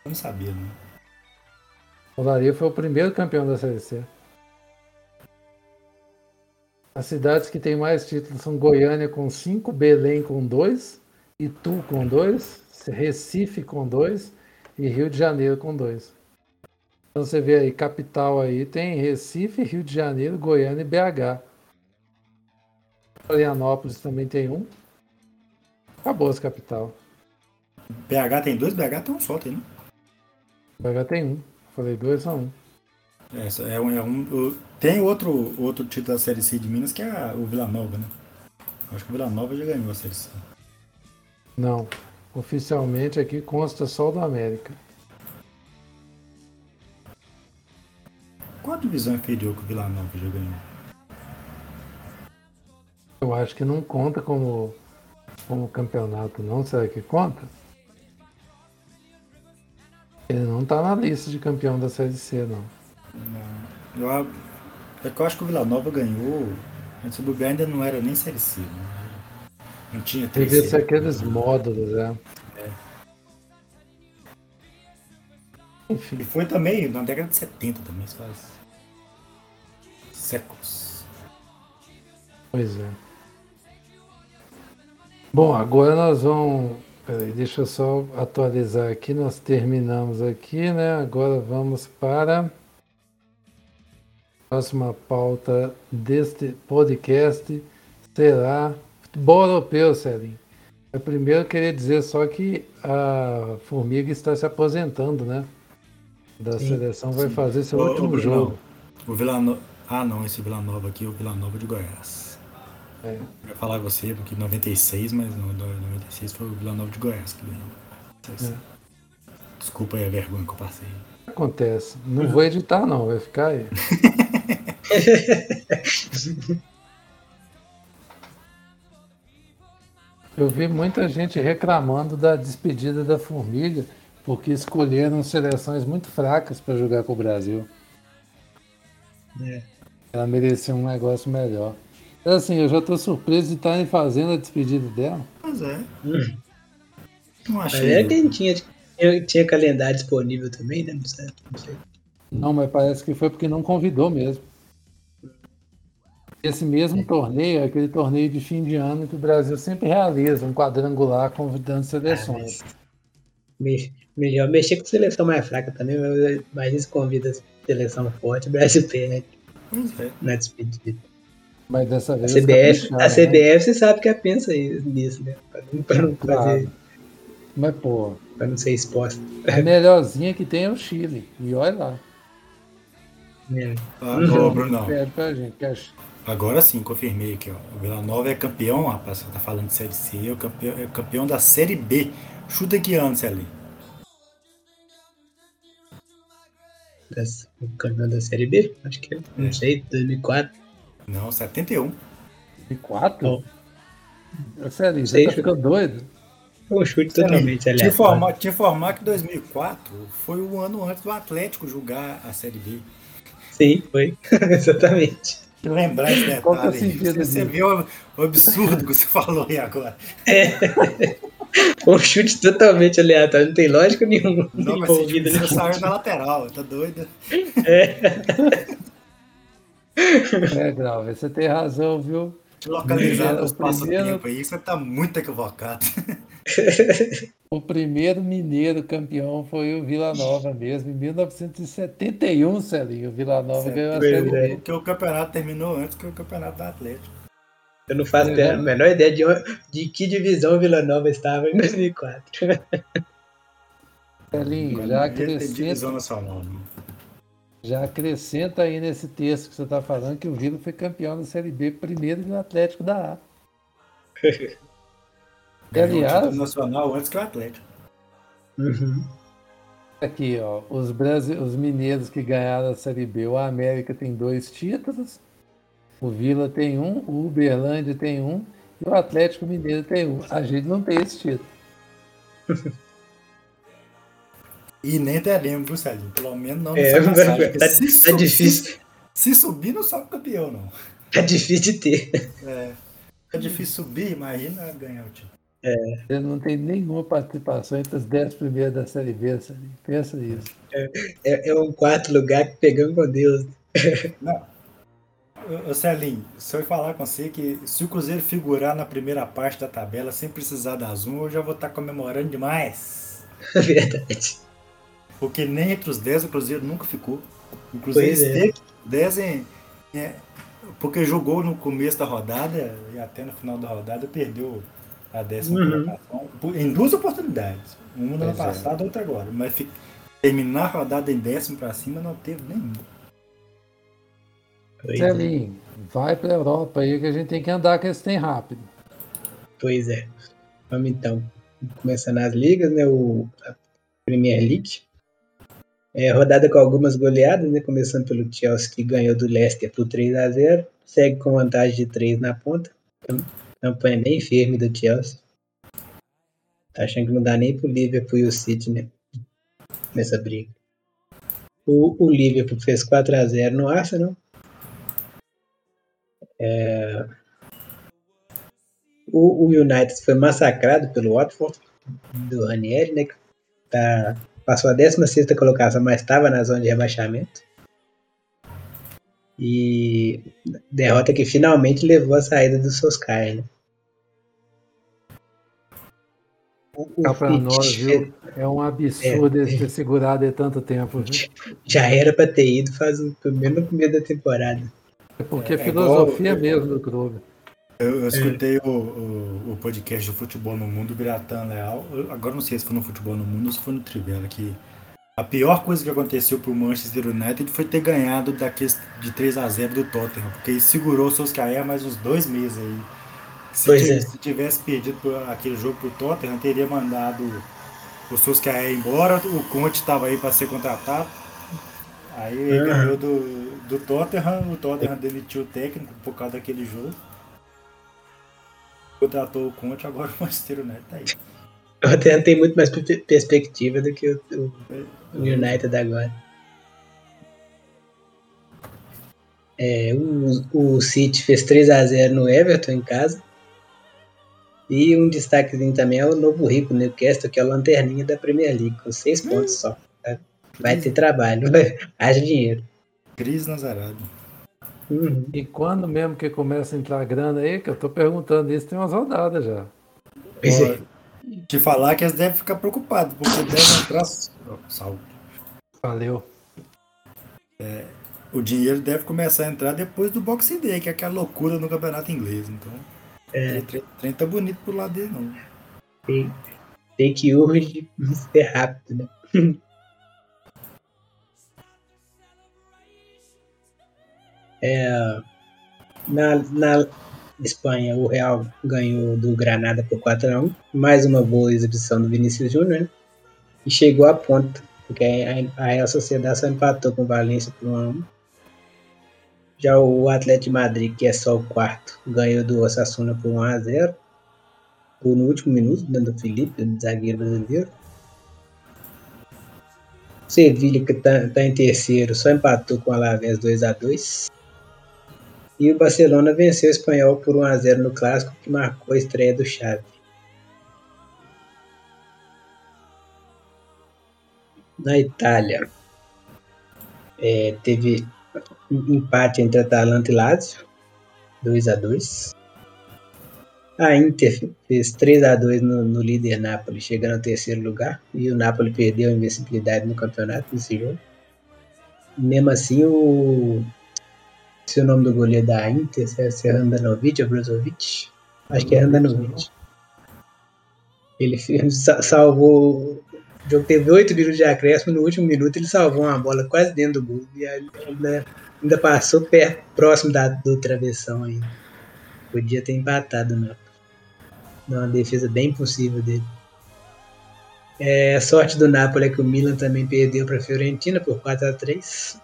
Eu não sabia, né? O Olaria foi o primeiro campeão da Série C. As cidades que têm mais títulos são Goiânia com 5, Belém com 2, Itu com 2, Recife com 2 e Rio de Janeiro com 2. Então você vê aí, capital aí, tem Recife, Rio de Janeiro, Goiânia e BH. Florianópolis também tem um. Acabou as capital. BH tem dois, BH tem um só, tem, né? BH tem um. Falei dois, são um. É, é um, é um, tem outro, outro título da Série C de Minas que é o Vila Nova, né? Acho que o Vila Nova já ganhou a Série C. Não. Oficialmente aqui consta só o do América. Divisão inferior que o Vila Nova já ganhou? Eu acho que não conta como, como campeonato, não. Será que conta? Ele não tá na lista de campeão da Série C, não. Não. Eu, é que eu acho que o Vila Nova ganhou. Antes do Bem ainda não era nem Série C. Né? Não tinha três. Devia ser aqueles módulos, né? É. Enfim. E foi também na década de 70 também, faz séculos. Pois é. Bom, agora nós vamos. Peraí, deixa eu só atualizar aqui. Nós terminamos aqui, né? Agora vamos para a próxima pauta deste podcast. Será futebol europeu, Celinho. Eu primeiro queria dizer só que a Formiga está se aposentando, né? Da sim, seleção vai sim. fazer seu o, último o jogo. O Vila, ah, não, esse Vila Nova aqui é o Vila Nova de Goiás. É. Eu ia falar você, porque 96, mas não, 96 foi o Vila Nova de Goiás que ganhou. É. Desculpa aí a vergonha que eu passei. Acontece. Não vou editar, não, vai ficar aí. Eu vi muita gente reclamando da despedida da Formiga, porque escolheram seleções muito fracas para jogar com o Brasil. É. Ela merecia um negócio melhor. Assim, eu já estou surpreso de estarem fazendo a despedida dela. Pois é. Não Mas achei. era quem tinha, tinha, tinha calendário disponível também, né? Não sei. Não sei. Não, mas parece que foi porque não convidou mesmo. Esse mesmo torneio é aquele torneio de fim de ano que o Brasil sempre realiza, um quadrangular convidando seleções. Me- Melhor mexer com seleção mais fraca também, mas mas isso convida seleção forte, o Brasil perde é. na despedida. Mas dessa A vez. CBF, a capricharam, né? CBF você sabe que ela pensa aí nisso, né? Pra não, pra não fazer, Claro. Mas, pô, pra não ser exposta. a melhorzinha que tem é o Chile. E olha lá, né? Ah, gente. Que é Agora sim, confirmei aqui, ó. O Vila Nova é campeão, rapaz. Você tá falando de Série C, é o campeão, é campeão da Série B. Chuta que ano, Celinho. O campeão da Série B, acho que é, não É. sei, 2004. Não, 71. de quatro? Bom, Sério, você tá ficando doido? Foi um chute totalmente Te aleatório. informar, te informar que 2004 foi o ano antes do Atlético julgar a Série B. Sim, foi. Exatamente. Lembrar esse detalhe. Qual que é o sentido Você, você viu o, absurdo que você falou aí agora. Foi um chute totalmente aleatório, não tem lógica nenhuma Não, mas você, envolvida saiu na lateral, tá doido? É, Grau, você tem razão, viu? Te localizar É, nos o primeiro- passatempo aí, você tá muito equivocado. O primeiro mineiro campeão foi o Vila Nova mesmo, em 1971, Celinho. O Vila Nova ganhou a Série é. B. Porque o campeonato terminou antes que o campeonato do Atlético. Eu não faço a menor ideia de, onde- de que divisão Vila Nova estava em 2004. Celinho, já acrescenta, nacional. né? já acrescenta aí nesse texto que você está falando que o Vila foi campeão da Série B primeiro do Atlético da A. Aliás- nacional antes que o Atlético. Uhum. Aqui, ó, os, os mineiros que ganharam a Série B, o América tem dois títulos, o Vila tem um, o Uberlândia tem um e o Atlético Mineiro tem um. A gente não tem esse título. E nem teremos, viu, Celinho? Pelo menos não É, nessa passagem, tá, se, tá subir- difícil, se subir, não sobe campeão, não. tá difícil de ter. É, é difícil subir, imagina ganhar o título. Ele não tem nenhuma participação entre os dez primeiros da Série B. Pensa nisso. É, é um quarto lugar que pegamos com Deus. Não. Celinho, se eu falar com você que se o Cruzeiro figurar na primeira parte da tabela sem precisar da Zoom, eu já vou estar comemorando demais. Verdade. Porque nem entre os 10 o Cruzeiro nunca ficou. O Cruzeiro Pois é. esteve 10 em, é, porque jogou no começo da rodada e até no final da rodada perdeu a décima Uhum. colocação em duas oportunidades. Uma no ano é. passado, outra agora. Mas terminar a rodada em décimo pra cima não teve nenhum. Pois é. Celinho, vai pra Europa aí que a gente tem que andar com esse trem rápido. Pois é. Vamos então. Começando as ligas, né? O, a Premier League. É, rodada com algumas goleadas, né? Começando pelo Chelsea, que ganhou do Leicester por 3 a 0 Segue com vantagem de 3 na ponta. Cam- Campanha bem firme do Chelsea. Tá achando que não dá nem pro Liverpool e o City, né? Nessa briga. O, o Liverpool fez 4 a 0 no Arsenal. É, o, o United foi massacrado pelo Watford, do Ranieri, né? Que tá, passou a 16 colocação, mas estava na zona de rebaixamento. E derrota que finalmente levou a saída do Solskjaer, né? O, pra nós, viu? É um absurdo ele ter segurado aí tanto tempo, viu? já era para ter ido faz o, menos no começo da temporada. É porque É, é filosofia igual- mesmo do clube. Eu, eu escutei o, o, o podcast do Futebol no Mundo, do Biratan Leal. Eu- agora não sei se foi no Futebol no Mundo ou se foi no Trivela, que a pior coisa que aconteceu pro Manchester United foi ter ganhado daqueles de 3 a 0 do Tottenham, porque ele segurou o Solskjaer mais uns dois meses aí. Se, Pois ti- é. se tivesse perdido aquele jogo pro Tottenham, teria mandado o Solskjaer embora, o Conte estava aí para ser contratado. Aí ele Aham. ganhou do, do Tottenham, o Tottenham demitiu o técnico por causa daquele jogo. Contratou o Conte, agora o Manchester United tá aí. O Tottenham tem muito mais per- perspectiva do que o, o- o United agora. É, o, o City fez 3 a 0 no Everton em casa. E um destaquezinho também é o novo rico Newcastle, que é a lanterninha da Premier League, com seis pontos só. Vai ter trabalho, haja dinheiro. Cris Nazarado. Uhum. E quando mesmo que começa a entrar grana aí, que eu tô perguntando isso, tem umas rodadas já. É. Te falar que eles devem ficar preocupados, porque devem entrar. Salve. Valeu. É, o dinheiro deve começar a entrar depois do Boxing Day, que é aquela loucura no campeonato inglês. Então, é. o trem tá bonito pro lado dele, não. Tem, tem que hoje ser rápido, né? É, na, na Espanha, o Real ganhou do Granada por 4x1. Mais uma boa exibição do Vinícius Júnior. Né? E chegou a ponta, porque a, a Real Sociedade só empatou com o Valência por 1x1. Já o Atlético de Madrid, que é só o quarto, ganhou do Osasuna por 1x0. No último minuto, dando do Felipe, zagueiro brasileiro. Sevilha, que está tá em terceiro, só empatou com o Alavés 2x2. E o Barcelona venceu o Espanhol por 1 a 0 no clássico, que marcou a estreia do Xavi. Na Itália, é, teve um empate entre Atalanta e Lazio, 2 a 2. A Inter fez 3 a 2 no, no líder Napoli, chegando ao terceiro lugar, e o Napoli perdeu a invencibilidade no campeonato nesse jogo. Mesmo assim, o se o nome do goleiro da Inter, se é, se é ou Brozovic. Acho que é Randanovic. Ele salvou. O jogo teve oito minutos de acréscimo, no último minuto ele salvou uma bola quase dentro do gol. E ainda, ainda passou perto, próximo da, do travessão ainda. Podia ter empatado, né? Uma defesa bem impossível dele. É, a sorte do Napoli é que o Milan também perdeu para a Fiorentina por 4 a 3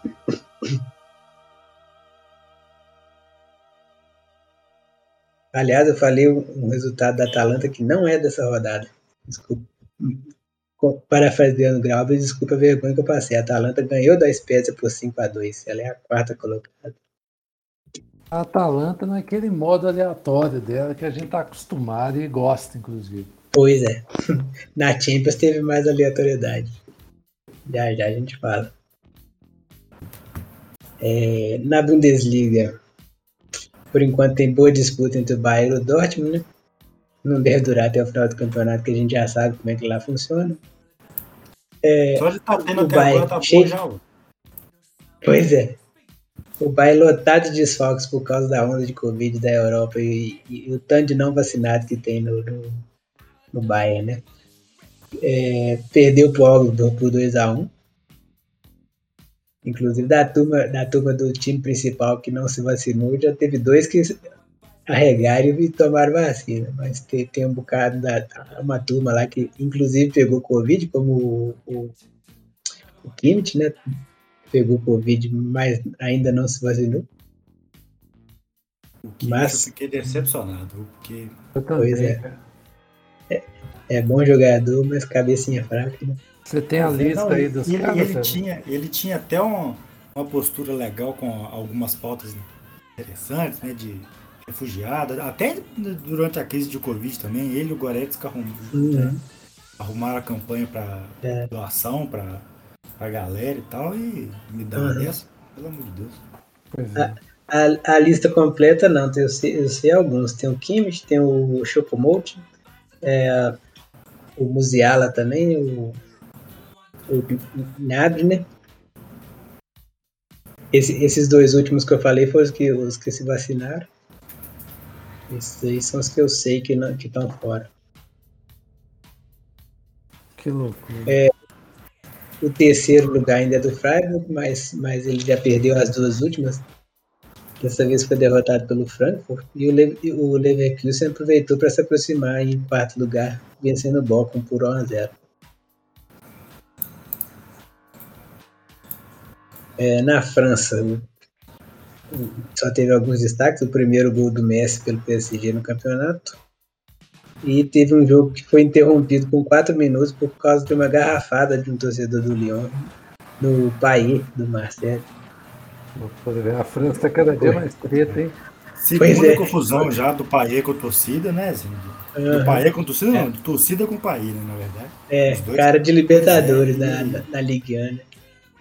Aliás, eu falei um resultado da Atalanta que não é dessa rodada. Desculpa. Parafraseando Grauber, desculpa a vergonha que eu passei. A Atalanta ganhou da Spezia por 5 a 2 Ela é a quarta colocada. A Atalanta naquele modo aleatório dela que a gente está acostumado e gosta, inclusive. Pois é. Na Champions teve mais aleatoriedade. Já já a gente fala. É, na Bundesliga, por enquanto tem boa disputa entre o Bayern e o Dortmund, né? Não deve durar até o final do campeonato, que a gente já sabe como é que lá funciona. É, Só de tá tendo o até Bayern agora, tá cheio... já. Pois é. O Bayern lotado de desfalques por causa da onda de Covid da Europa e, e, e o tanto de não vacinado que tem no, no, no Bayern, né? É, perdeu pro Augsburg por 2x1 inclusive da turma, da turma do time principal que não se vacinou, já teve dois que arregaram e tomaram vacina. Mas tem, tem um bocado da uma turma lá que inclusive pegou Covid, como o, o, o Kimmich, né? Pegou Covid, mas ainda não se vacinou. O Kimmich mas, eu fiquei decepcionado, porque. Pois é. é. é. bom jogador, mas cabecinha fraca, né? Você tem a lista não, aí dos ele, caras? Ele tinha, ele tinha até um, uma postura legal com algumas pautas interessantes, né? De refugiada, até durante a crise de Covid também, ele e o Goretzka arrum, uhum. né, arrumaram a campanha para é. doação para a galera e tal, e me dá uma uhum. dessa, pelo amor de Deus. É. A, a, a, lista completa não, eu sei, eu sei alguns. Tem o Kimmich, tem o Chocomote, é, o Musiala também, o Gnabry, né? Esse, esses dois últimos que eu falei foram os que, os que se vacinaram. Esses aí são os que eu sei que estão fora. Que loucura. É, o terceiro lugar ainda é do Freiburg, mas, mas ele já perdeu as duas últimas. Dessa vez foi derrotado pelo Frankfurt. E o, Le o Leverkusen aproveitou para se aproximar em quarto lugar, vencendo o Bochum por 1 a 0. É, na França, só teve alguns destaques. O primeiro gol do Messi pelo PSG no campeonato. E teve um jogo que foi interrompido com 4 minutos por causa de uma garrafada de um torcedor do Lyon no País do Marcelo. A França está cada dia mais treta, hein? Segunda é. confusão já do Paê com a torcida, né, Zinho? Do Paê com torcida, não, de torcida com Paê, né, na verdade. É, cara de Libertadores É, na, na, na Ligue 1, né?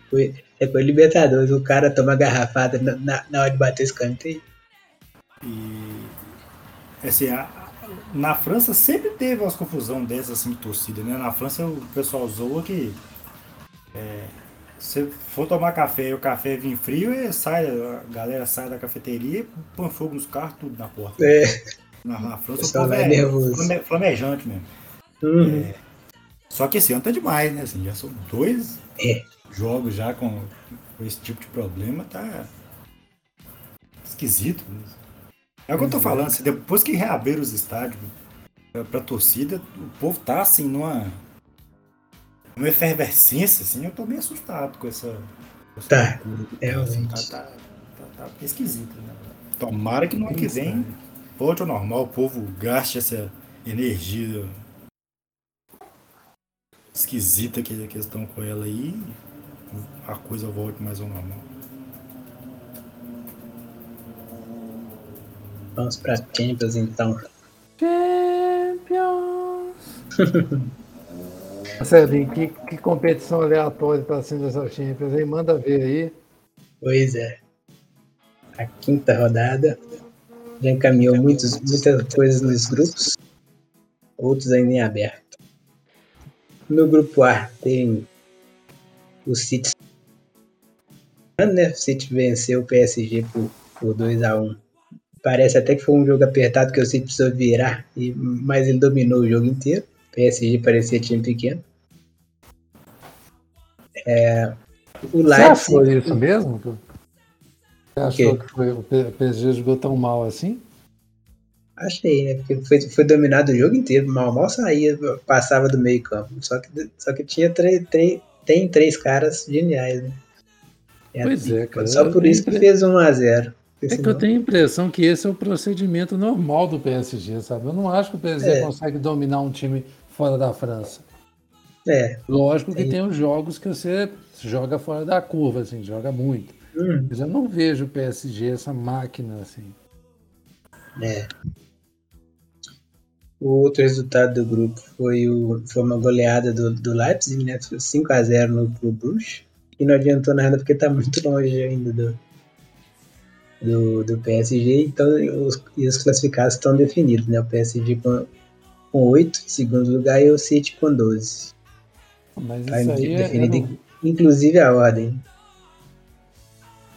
Foi, é, foi Libertadores, o cara toma garrafada na, na, na hora de bater escanteio. E assim, a- na França sempre teve umas confusão dessas assim de torcida, né? Na França o pessoal zoa que é, se for tomar café e o café vir frio, e sai, a galera sai da cafeteria e põe fogo nos carros, tudo na porta. É, Na, na França o vai é nervoso. flame- flamejante mesmo. uhum. Só que esse ano tá demais, né? Assim, já são dois É. jogos já com, com esse tipo de problema, tá esquisito. É o que eu tô falando, assim, depois que reabriram os estádios pra, torcida, o povo tá assim numa, numa efervescência, assim, eu tô meio assustado com essa. com essa Tá, loucura é, tá, assim, realmente. tá, tá, tá, tá esquisito, né? Tomara que no ano que vem volte ao normal, o povo gaste essa energia esquisita que, que eles estão com ela aí, a coisa volte mais ao normal. Vamos pra Champions então. Champions! Marcelinho, que, que competição aleatória está sendo essa Champions aí? Manda ver aí. Pois é. A quinta rodada já encaminhou muitos, muitas coisas nos grupos, outros ainda em aberto. No grupo A tem o City. Né? O City venceu o PSG por, por 2x1. Parece até que foi um jogo apertado que o City precisou virar, e, mas ele dominou o jogo inteiro. O PSG parecia time pequeno. É, o Você Leipzig. achou isso mesmo? Você achou quê? que foi, o PSG jogou tão mal assim? Achei, né? Porque foi, foi dominado o jogo inteiro, mal, mal saía, passava do meio campo. Só que, só que tinha três, três, tem três caras geniais, né? É Pois assim. é, cara. Só por isso que fez 1x0. É que eu tenho a impressão que esse é o procedimento normal do PSG, sabe? Eu não acho que o PSG É. consegue dominar um time fora da França. É. Lógico que Sim. tem os jogos que você joga fora da curva, assim, joga muito. Hum, Mas eu não vejo o PSG essa máquina assim. é. O outro resultado do grupo foi, o, foi uma goleada do, do Leipzig, né? Foi 5x0 no Clube Bruges. E não adiantou nada porque tá muito longe ainda do, do, do PSG. Então, os, e os classificados estão definidos, né? O PSG com, com 8 em segundo lugar e o City com 12. Mas Tá isso aí, é, definido, era o- inclusive a ordem.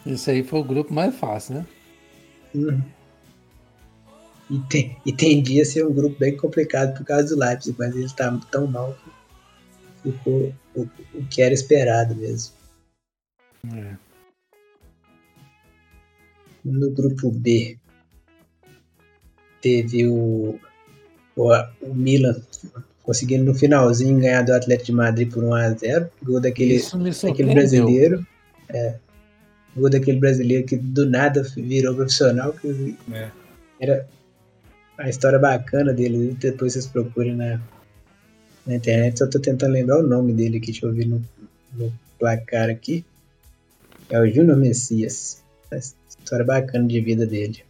isso aí foi o grupo mais fácil, né? Uhum. E, tem, e tendia a ser um grupo bem complicado por causa do Leipzig, mas ele tá tão mal que ficou o, o que era esperado mesmo. É. No grupo B teve o, o, o Milan conseguindo no finalzinho ganhar do Atlético de Madrid por 1x0. Gol daquele, daquele brasileiro. É, gol daquele brasileiro que do nada virou profissional. Que É. era a história bacana dele. Depois vocês procurem na, na internet. Só tô tentando lembrar o nome dele aqui. Deixa eu ver no, no placar aqui. É o Júnior Messias. Essa História bacana de vida dele.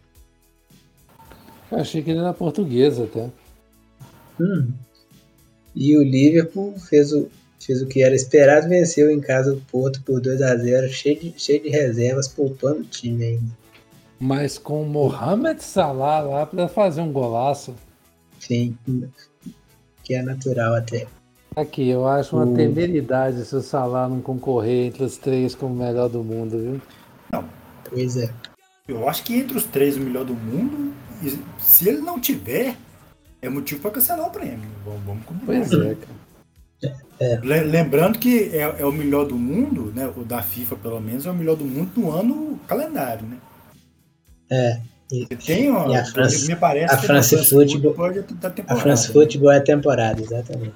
Eu achei que ele era português até. Hum. E o Liverpool fez o, fez o que era esperado, venceu em casa o Porto por 2 a 0 cheio de, cheio de reservas, poupando o time ainda. Mas com o Mohamed Salah lá para fazer um golaço. Sim, que é natural até. Aqui, eu acho uma temeridade se o Salah não concorrer entre os três como o melhor do mundo, viu? Pois é. Eu acho que entre os três o melhor do mundo, se ele não tiver, é motivo para cancelar o prêmio. Vamos, vamos combinar. Pois é, cara. Le- Lembrando que é, é o melhor do mundo, né? O da FIFA pelo menos é o melhor do mundo no ano calendário, né? É. E Tem uma, E a France- me parece a que France na Football- pode da a temporada. France né? Football é temporada, exatamente.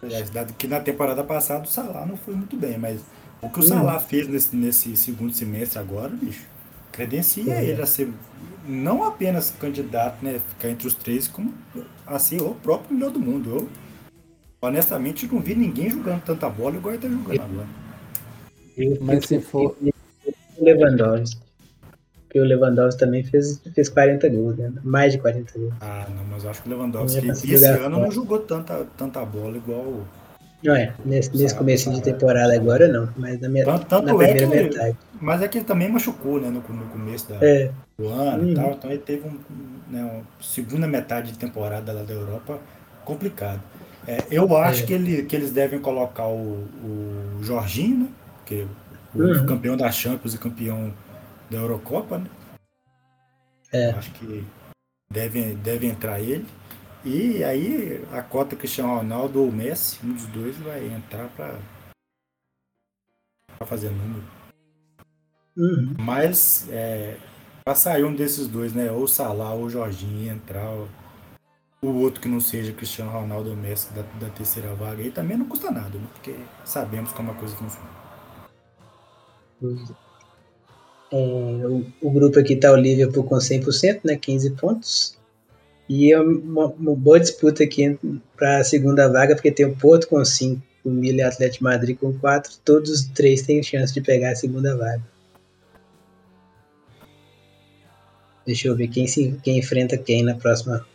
Que na temporada passada o Salah não foi muito bem, mas o que o Hum. Salah fez nesse, nesse segundo semestre agora, bicho, credencia É. ele a ser não apenas candidato, né, ficar entre os três, como a ser o próprio melhor do mundo. Eu, honestamente, não vi ninguém jogando tanta bola igual ele tá jogando agora. Mas se for- O Lewandowski. Porque o Lewandowski também fez, fez 40 gols, né? Mais de 40 gols. Ah, não, mas eu acho que o Lewandowski esse ano fora. não jogou tanta, tanta bola igual. Não é, nesse, nesse começo de temporada agora não, mas na, minha, tanto, tanto na primeira é que, metade. Mas é que ele também machucou, né, no, no começo da, é. do ano uhum. e tal, então ele teve um, né, uma segunda metade de temporada lá da Europa complicado. É, eu acho é. que, ele, que eles devem colocar o, o Jorginho, né, que o uhum. campeão da Champions e campeão da Eurocopa, né? É. Acho que deve, deve entrar ele. E aí a cota Cristiano Ronaldo ou Messi, um dos dois vai entrar para fazer número. Uhum. Mas é, para sair um desses dois, né? Ou Salah ou Jorginho entrar. O outro que não seja Cristiano Ronaldo ou Messi da, da terceira vaga aí também não custa nada, né? Porque sabemos como a coisa funciona. É, o, o, grupo aqui tá o Liverpool com 100%, né? 15 pontos. E é uma, uma boa disputa aqui para a segunda vaga, porque tem o Porto com 5, o Milan e o Atlético Madrid com 4. Todos os três têm chance de pegar a segunda vaga. Deixa eu ver quem, se, quem enfrenta quem na próxima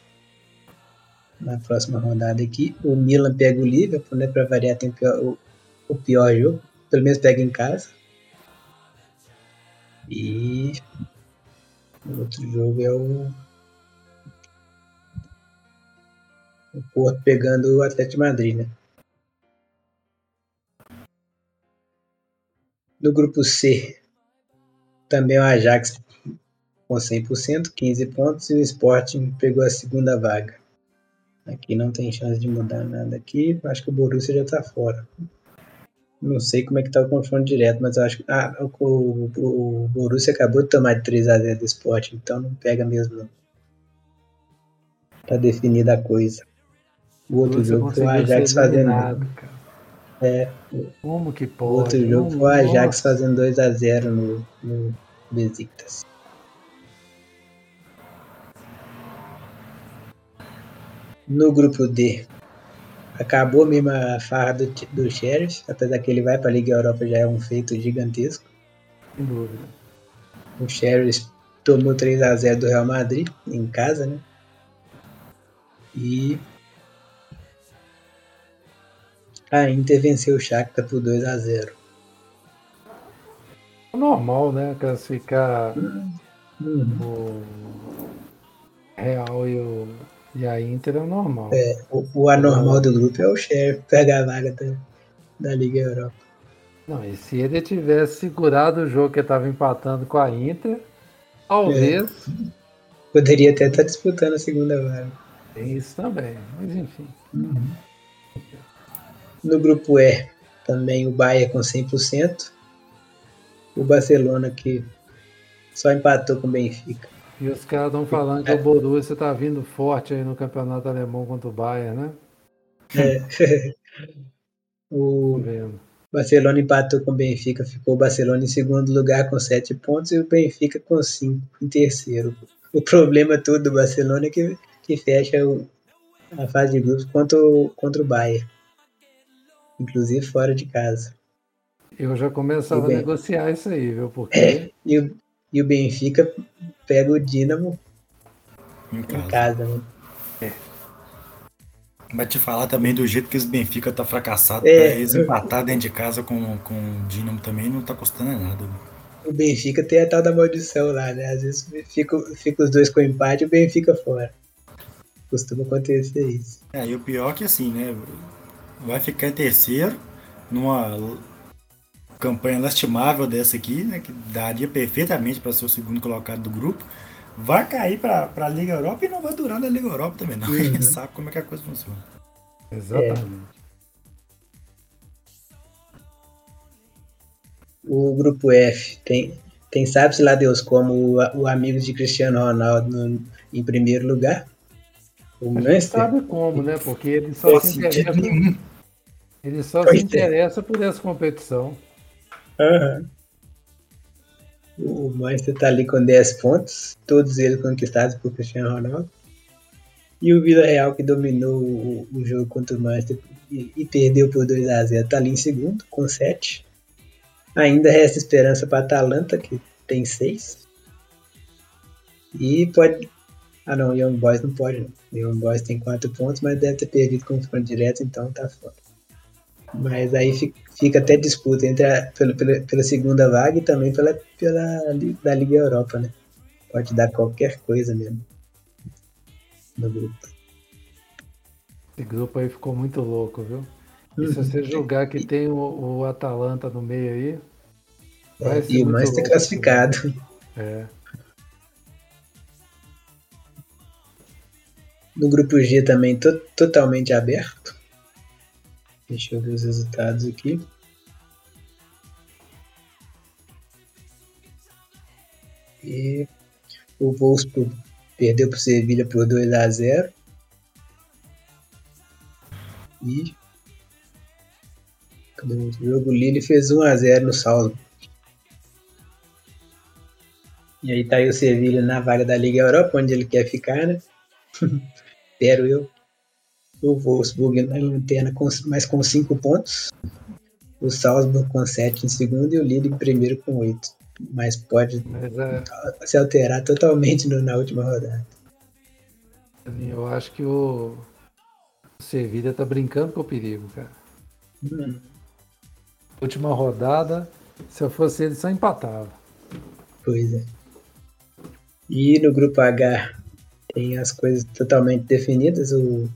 na próxima rodada aqui. O Milan pega o Liverpool, né? Para variar, tem o pior, o, o pior jogo. Pelo menos pega em casa. E o outro jogo é o, o Porto pegando o Atlético Madrid, né? No grupo C, também o Ajax com 100%, 15 pontos, e o Sporting pegou a segunda vaga. Aqui não tem chance de mudar nada aqui, acho que o Borussia já está fora. Não sei como é que tá o confronto direto, mas eu acho que ah, o, o, o Borussia acabou de tomar de 3x0 do Sport, então não pega mesmo não. Tá definida a coisa. O outro jogo foi o Ajax fazendo. É, como que pode? O outro jogo foi o Ajax fazendo 2x0 no, no Besiktas. No grupo D, acabou mesmo a farra do, do Sheriff, apesar que ele vai para a Liga Europa já é um feito gigantesco. Sem dúvida. O Sheriff tomou 3 a 0 do Real Madrid em casa, né? E a Inter venceu o Shakhtar por 2 a 0. É normal, né? Classificar uhum. o Real e o e a Inter é o normal. É, o, o anormal do grupo é o Sheriff pegar a vaga da, da Liga Europa. Não, e se ele tivesse segurado o jogo que estava empatando com a Inter, talvez. É, poderia até estar tá disputando a segunda vaga. Tem isso também, mas enfim. Uhum. No grupo E, também o Bahia com 100%. O Barcelona que só empatou com o Benfica. E os caras estão falando que o Borussia está vindo forte aí no campeonato alemão contra o Bayern, né? É. o Barcelona empatou com o Benfica, ficou o Barcelona em segundo lugar com sete pontos e o Benfica com cinco em terceiro. O problema todo do Barcelona é que, que fecha o, a fase de grupos contra o, contra o Bayern, inclusive fora de casa. Eu já começava a negociar isso aí, viu? Porque... É, e o, e o Benfica pega o Dinamo em casa, em casa né? É. Mas te falar também do jeito que os Benfica tá fracassado, é, eles empatar dentro de casa com, com o Dinamo também não tá custando nada. Né? O Benfica tem a tal da maldição lá, né? Às vezes fica, fica os dois com empate e o Benfica fora. Costuma acontecer isso. É, e o pior é que assim, né? Vai ficar em terceiro, numa campanha lastimável dessa aqui, né, que daria perfeitamente para ser o segundo colocado do grupo, vai cair para a Liga Europa e não vai durar na Liga Europa também, não. Uhum. sabe como é que a coisa funciona. Exatamente. É. O grupo F tem, tem sabe-se lá Deus como o, o amigo de Cristiano Ronaldo no, em primeiro lugar. O Manchester. sabe como, né? Porque ele só se interessa, ele só se é. interessa por essa competição. Uhum. O Manchester está ali com 10 pontos, todos eles conquistados por Cristiano Ronaldo. E o Vila Real, que dominou o, o, jogo contra o Manchester e, e perdeu por 2 a 0 está ali em segundo, com 7. Ainda resta esperança para a Atalanta, que tem 6. E pode. Ah não, Young Boys não pode não. Young Boys tem 4 pontos, mas deve ter perdido confronto direto, então tá fora. Mas aí fica até disputa entre a, pela, pela, pela, segunda vaga e também pela, pela da Liga Europa, né? Pode dar qualquer coisa mesmo no grupo. Esse grupo aí ficou muito louco, viu? E se você julgar que tem o, o Atalanta no meio aí. É, e o mais ter classificado. É. No grupo G também to totalmente aberto. Deixa eu ver os resultados aqui. E o Wolfsburg perdeu para o Sevilha por 2 a 0. E cadê o jogo? Lille fez 1 a 0 no Salzburg. E aí tá aí o Sevilha na vaga da Liga Europa, onde ele quer ficar, né? Espero eu o Wolfsburg na lanterna com, mais com 5 pontos, o Salzburg com 7 em segundo e o Lille em primeiro com 8. Mas pode Mas, é... se alterar totalmente no, na última rodada. Eu acho que o, o Sevilla tá brincando com o perigo, cara. Hum. Última rodada, se eu fosse ele, só empatava. Pois é. E no grupo H tem as coisas totalmente definidas. O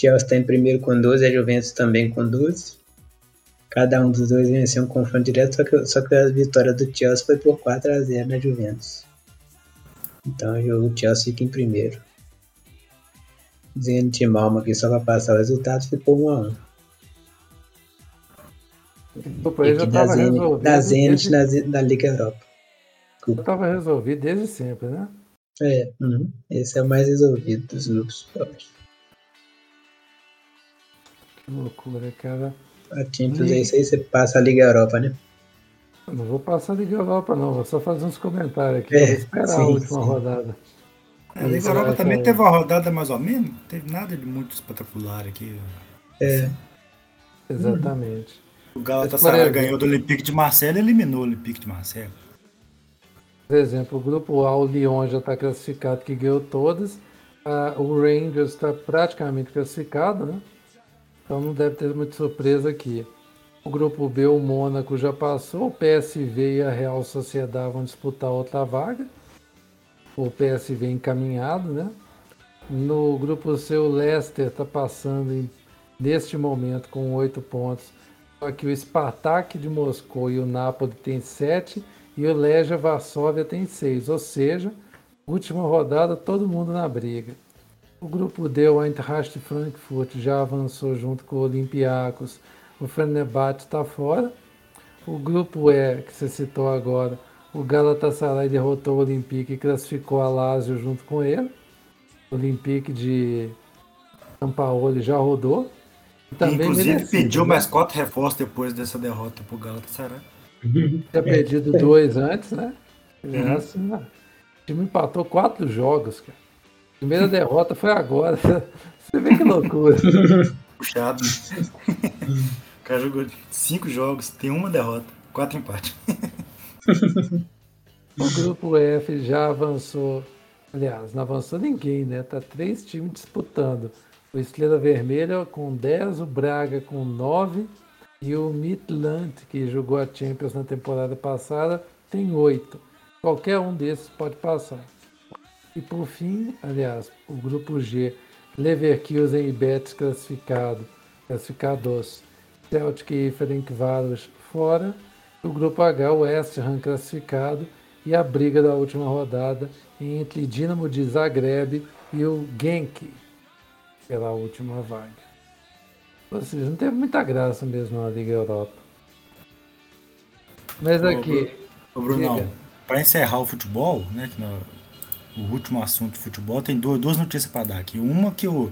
Chelsea está em primeiro com 12, a Juventus também com 12. Cada um dos dois venceu um confronto direto, só que, só que a vitória do Chelsea foi por 4 a 0 na Juventus. Então o Chelsea fica em primeiro. Zenit Malma aqui só para passar o resultado ficou 1 a 1. Depois já da Zenit, da Zenit desde... na, na Liga Europa. Já estava resolvido desde sempre, né? É, uhum. esse é o mais resolvido dos grupos, eu acho. Que loucura, cara. A Champions é isso aí, você passa a Liga Europa, né? Eu não vou passar a Liga Europa, não. Vou só fazer uns comentários aqui. É, vou esperar sim, a última sim. rodada. A Liga Europa também teve uma rodada mais ou menos. Não teve nada de muito espetacular aqui. É. Exatamente. O Galatasaray ganhou do Olympique de Marseille e eliminou o Olympique de Marseille. Por exemplo, o grupo A, o Lyon já está classificado, que ganhou todas. Uh, o Rangers está praticamente classificado, né? Então não deve ter muita surpresa aqui. O grupo B, o Mônaco já passou, o PSV e a Real Sociedade vão disputar outra vaga. O PSV encaminhado, né? No grupo C, o Leicester está passando em, neste momento com oito pontos. Só que o Spartak de Moscou e o Napoli têm sete e o Legia Varsóvia tem seis. Ou seja, última rodada, todo mundo na briga. O grupo D, o Eintracht Frankfurt, já avançou junto com o Olympiacos. O Fenerbahçe está fora. O grupo E, que você citou agora, o Galatasaray derrotou o Olympique e classificou a Lazio junto com ele. O Olympique de São Paulo já rodou. Também Inclusive merecido, pediu né? mais quatro reforços depois dessa derrota para o Galatasaray. Tinha perdido dois antes, né? Uhum. Assim, né? O time empatou quatro jogos, cara. Primeira derrota foi agora. Você vê que loucura. Puxado. O cara jogou cinco jogos, tem uma derrota, quatro empates. O grupo F já avançou. Aliás, não avançou ninguém, né? Tá três times disputando. O Estrela Vermelha com 10, o Braga com 9 e o Midland, que jogou a Champions na temporada passada, tem 8. Qualquer um desses pode passar. E por fim, aliás, o grupo G, Leverkusen e Betis classificado, classificados, Celtic e Ferencváros fora, o grupo H, o West Ham classificado e a briga da última rodada entre Dinamo de Zagreb e o Genk pela última vaga. Ou seja, não teve muita graça mesmo na Liga Europa. Mas aqui. Ô, Brunão, para encerrar o futebol, né? Que o último assunto de futebol, tem duas, duas notícias para dar aqui. Uma que o,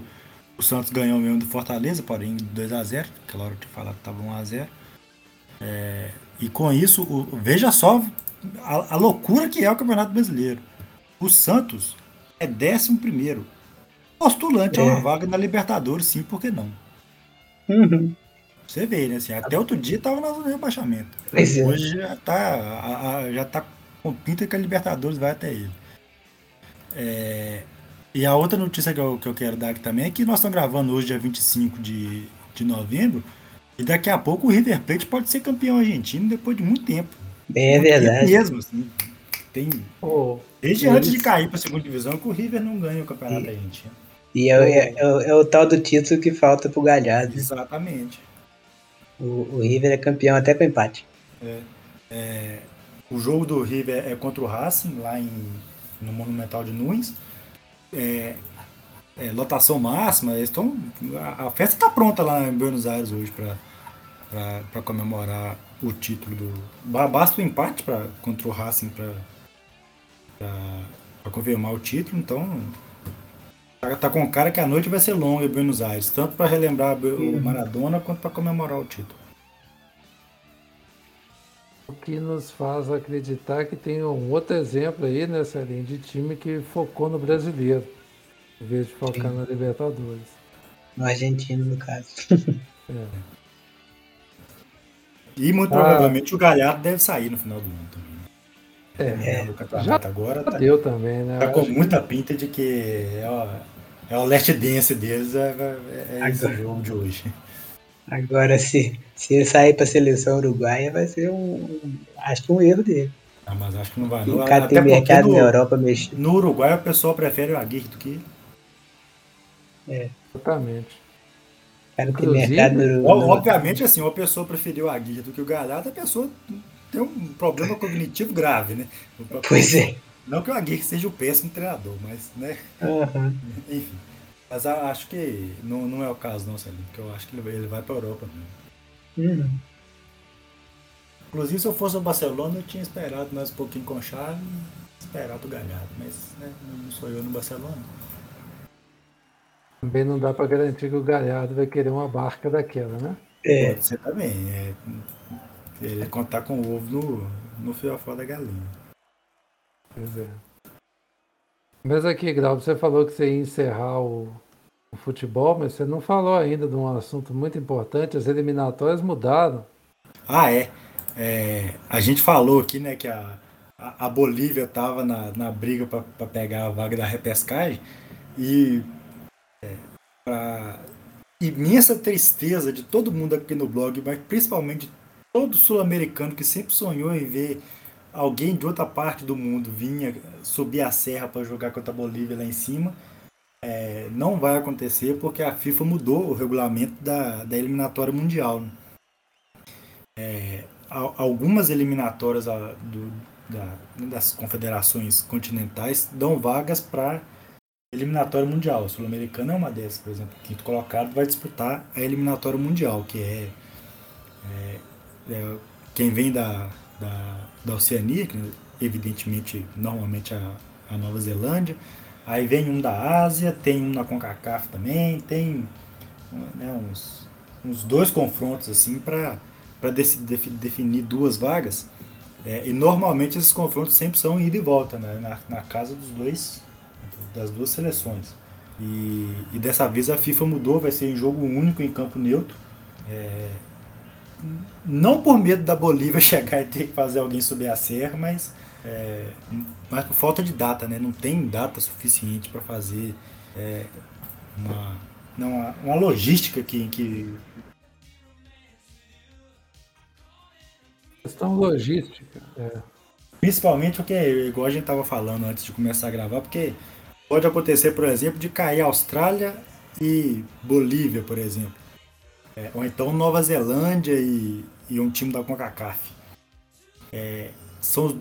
o Santos ganhou mesmo do Fortaleza, porém 2x0, aquela hora eu tinha falado que estava 1x0. É, e com isso, o, veja só a, a, loucura que é o Campeonato Brasileiro. O Santos é 11 postulante é. a uma vaga na Libertadores, sim, por que não? Uhum. Você vê, né? Assim, até outro dia tava no rebaixamento. É. Hoje já tá, a, a, já tá com pinta que a Libertadores vai até ele. É, e a outra notícia que eu, que eu quero dar aqui também é que nós estamos gravando hoje, dia 25 de, de novembro, e daqui a pouco o River Plate pode ser campeão argentino depois de muito tempo. É muito verdade. Mesmo, assim, tem, oh, desde eles... antes de cair para a segunda divisão que o River não ganha o campeonato e, argentino. E é, é, é, é, o tal do título que falta pro Galhardo. Exatamente. O, o River é campeão até com empate. É, é, o jogo do River é contra o Racing, lá em, no Monumental de Nunes. É, é, lotação máxima, eles estão. A, a, festa está pronta lá em Buenos Aires hoje para comemorar o título do. Basta o empate pra, contra o Racing para confirmar o título, então. Tá, tá com cara que a noite vai ser longa em Buenos Aires, tanto para relembrar o. Maradona quanto para comemorar o título. O que nos faz acreditar que tem um outro exemplo aí nessa linha de time que focou no brasileiro, em vez de focar Sim. na Libertadores. No argentino, no caso. é. E muito ah, provavelmente o Galhardo deve sair no final do ano também. É, é já agora tá, deu também, né? Tá com muita pinta de que é o, é o last dance deles é, é, é esse jogo de hoje. Agora, se, se ele sair para a seleção uruguaia, vai ser um, acho que um erro dele. Ah, mas acho que não vai. O cara tem mercado no, na Europa mexer. No Uruguai, o pessoal prefere o Aguirre do que. É. Exatamente. Cara, tem mercado no, no... Obviamente, assim, uma pessoa preferiu o Aguirre do que o Galhardo, a pessoa tem um problema cognitivo grave, né? Pois é. Não que o Aguirre seja o péssimo treinador, mas, né? Uhum. Enfim. Mas acho que não, não é o caso, não, Celinho, porque eu acho que ele vai, ele vai para a Europa. Uhum. Inclusive, se eu fosse o Barcelona, eu tinha esperado mais um pouquinho com chave e esperado o Galhardo, mas né, não sou eu no Barcelona. Também não dá para garantir que o Galhardo vai querer uma barca daquela, né? É. Pode ser também. É, ele contar com o ovo no, no fiofó da galinha. Pois é. Mas aqui, Grau, você falou que você ia encerrar o, o, futebol, mas você não falou ainda de um assunto muito importante. As eliminatórias mudaram. Ah, é. é a gente falou aqui, né, que a, a, a Bolívia estava na, na briga para pegar a vaga da repescagem e é, para imensa tristeza de todo mundo aqui no blog, mas principalmente todo sul-americano que sempre sonhou em ver alguém de outra parte do mundo vinha subir a serra para jogar contra a Bolívia lá em cima, é, não vai acontecer porque a FIFA mudou o regulamento da, da eliminatória mundial. Né? É, algumas eliminatórias do, da, das confederações continentais dão vagas para eliminatória mundial. A Sul-Americana é uma dessas, por exemplo. O quinto colocado vai disputar a eliminatória mundial, que é, é é, quem vem da, da, da Oceania, que evidentemente, normalmente a, a Nova Zelândia, aí vem um da Ásia, tem um na CONCACAF também, tem né, uns, uns dois confrontos assim para definir duas vagas. É, e normalmente esses confrontos sempre são ida e volta, né, na, na casa dos dois, das duas seleções. E, e, dessa vez a FIFA mudou, vai ser em jogo único em campo neutro. É, não por medo da Bolívia chegar e ter que fazer alguém subir a serra, mas, é, mas por falta de data, né? Não tem data suficiente para fazer é, uma, não, uma, uma logística que, que questão logística. É. Principalmente porque, igual a gente estava falando antes de começar a gravar, porque pode acontecer, por exemplo, de cair Austrália e Bolívia, por exemplo. É, ou então Nova Zelândia e, e um time da CONCACAF. É, são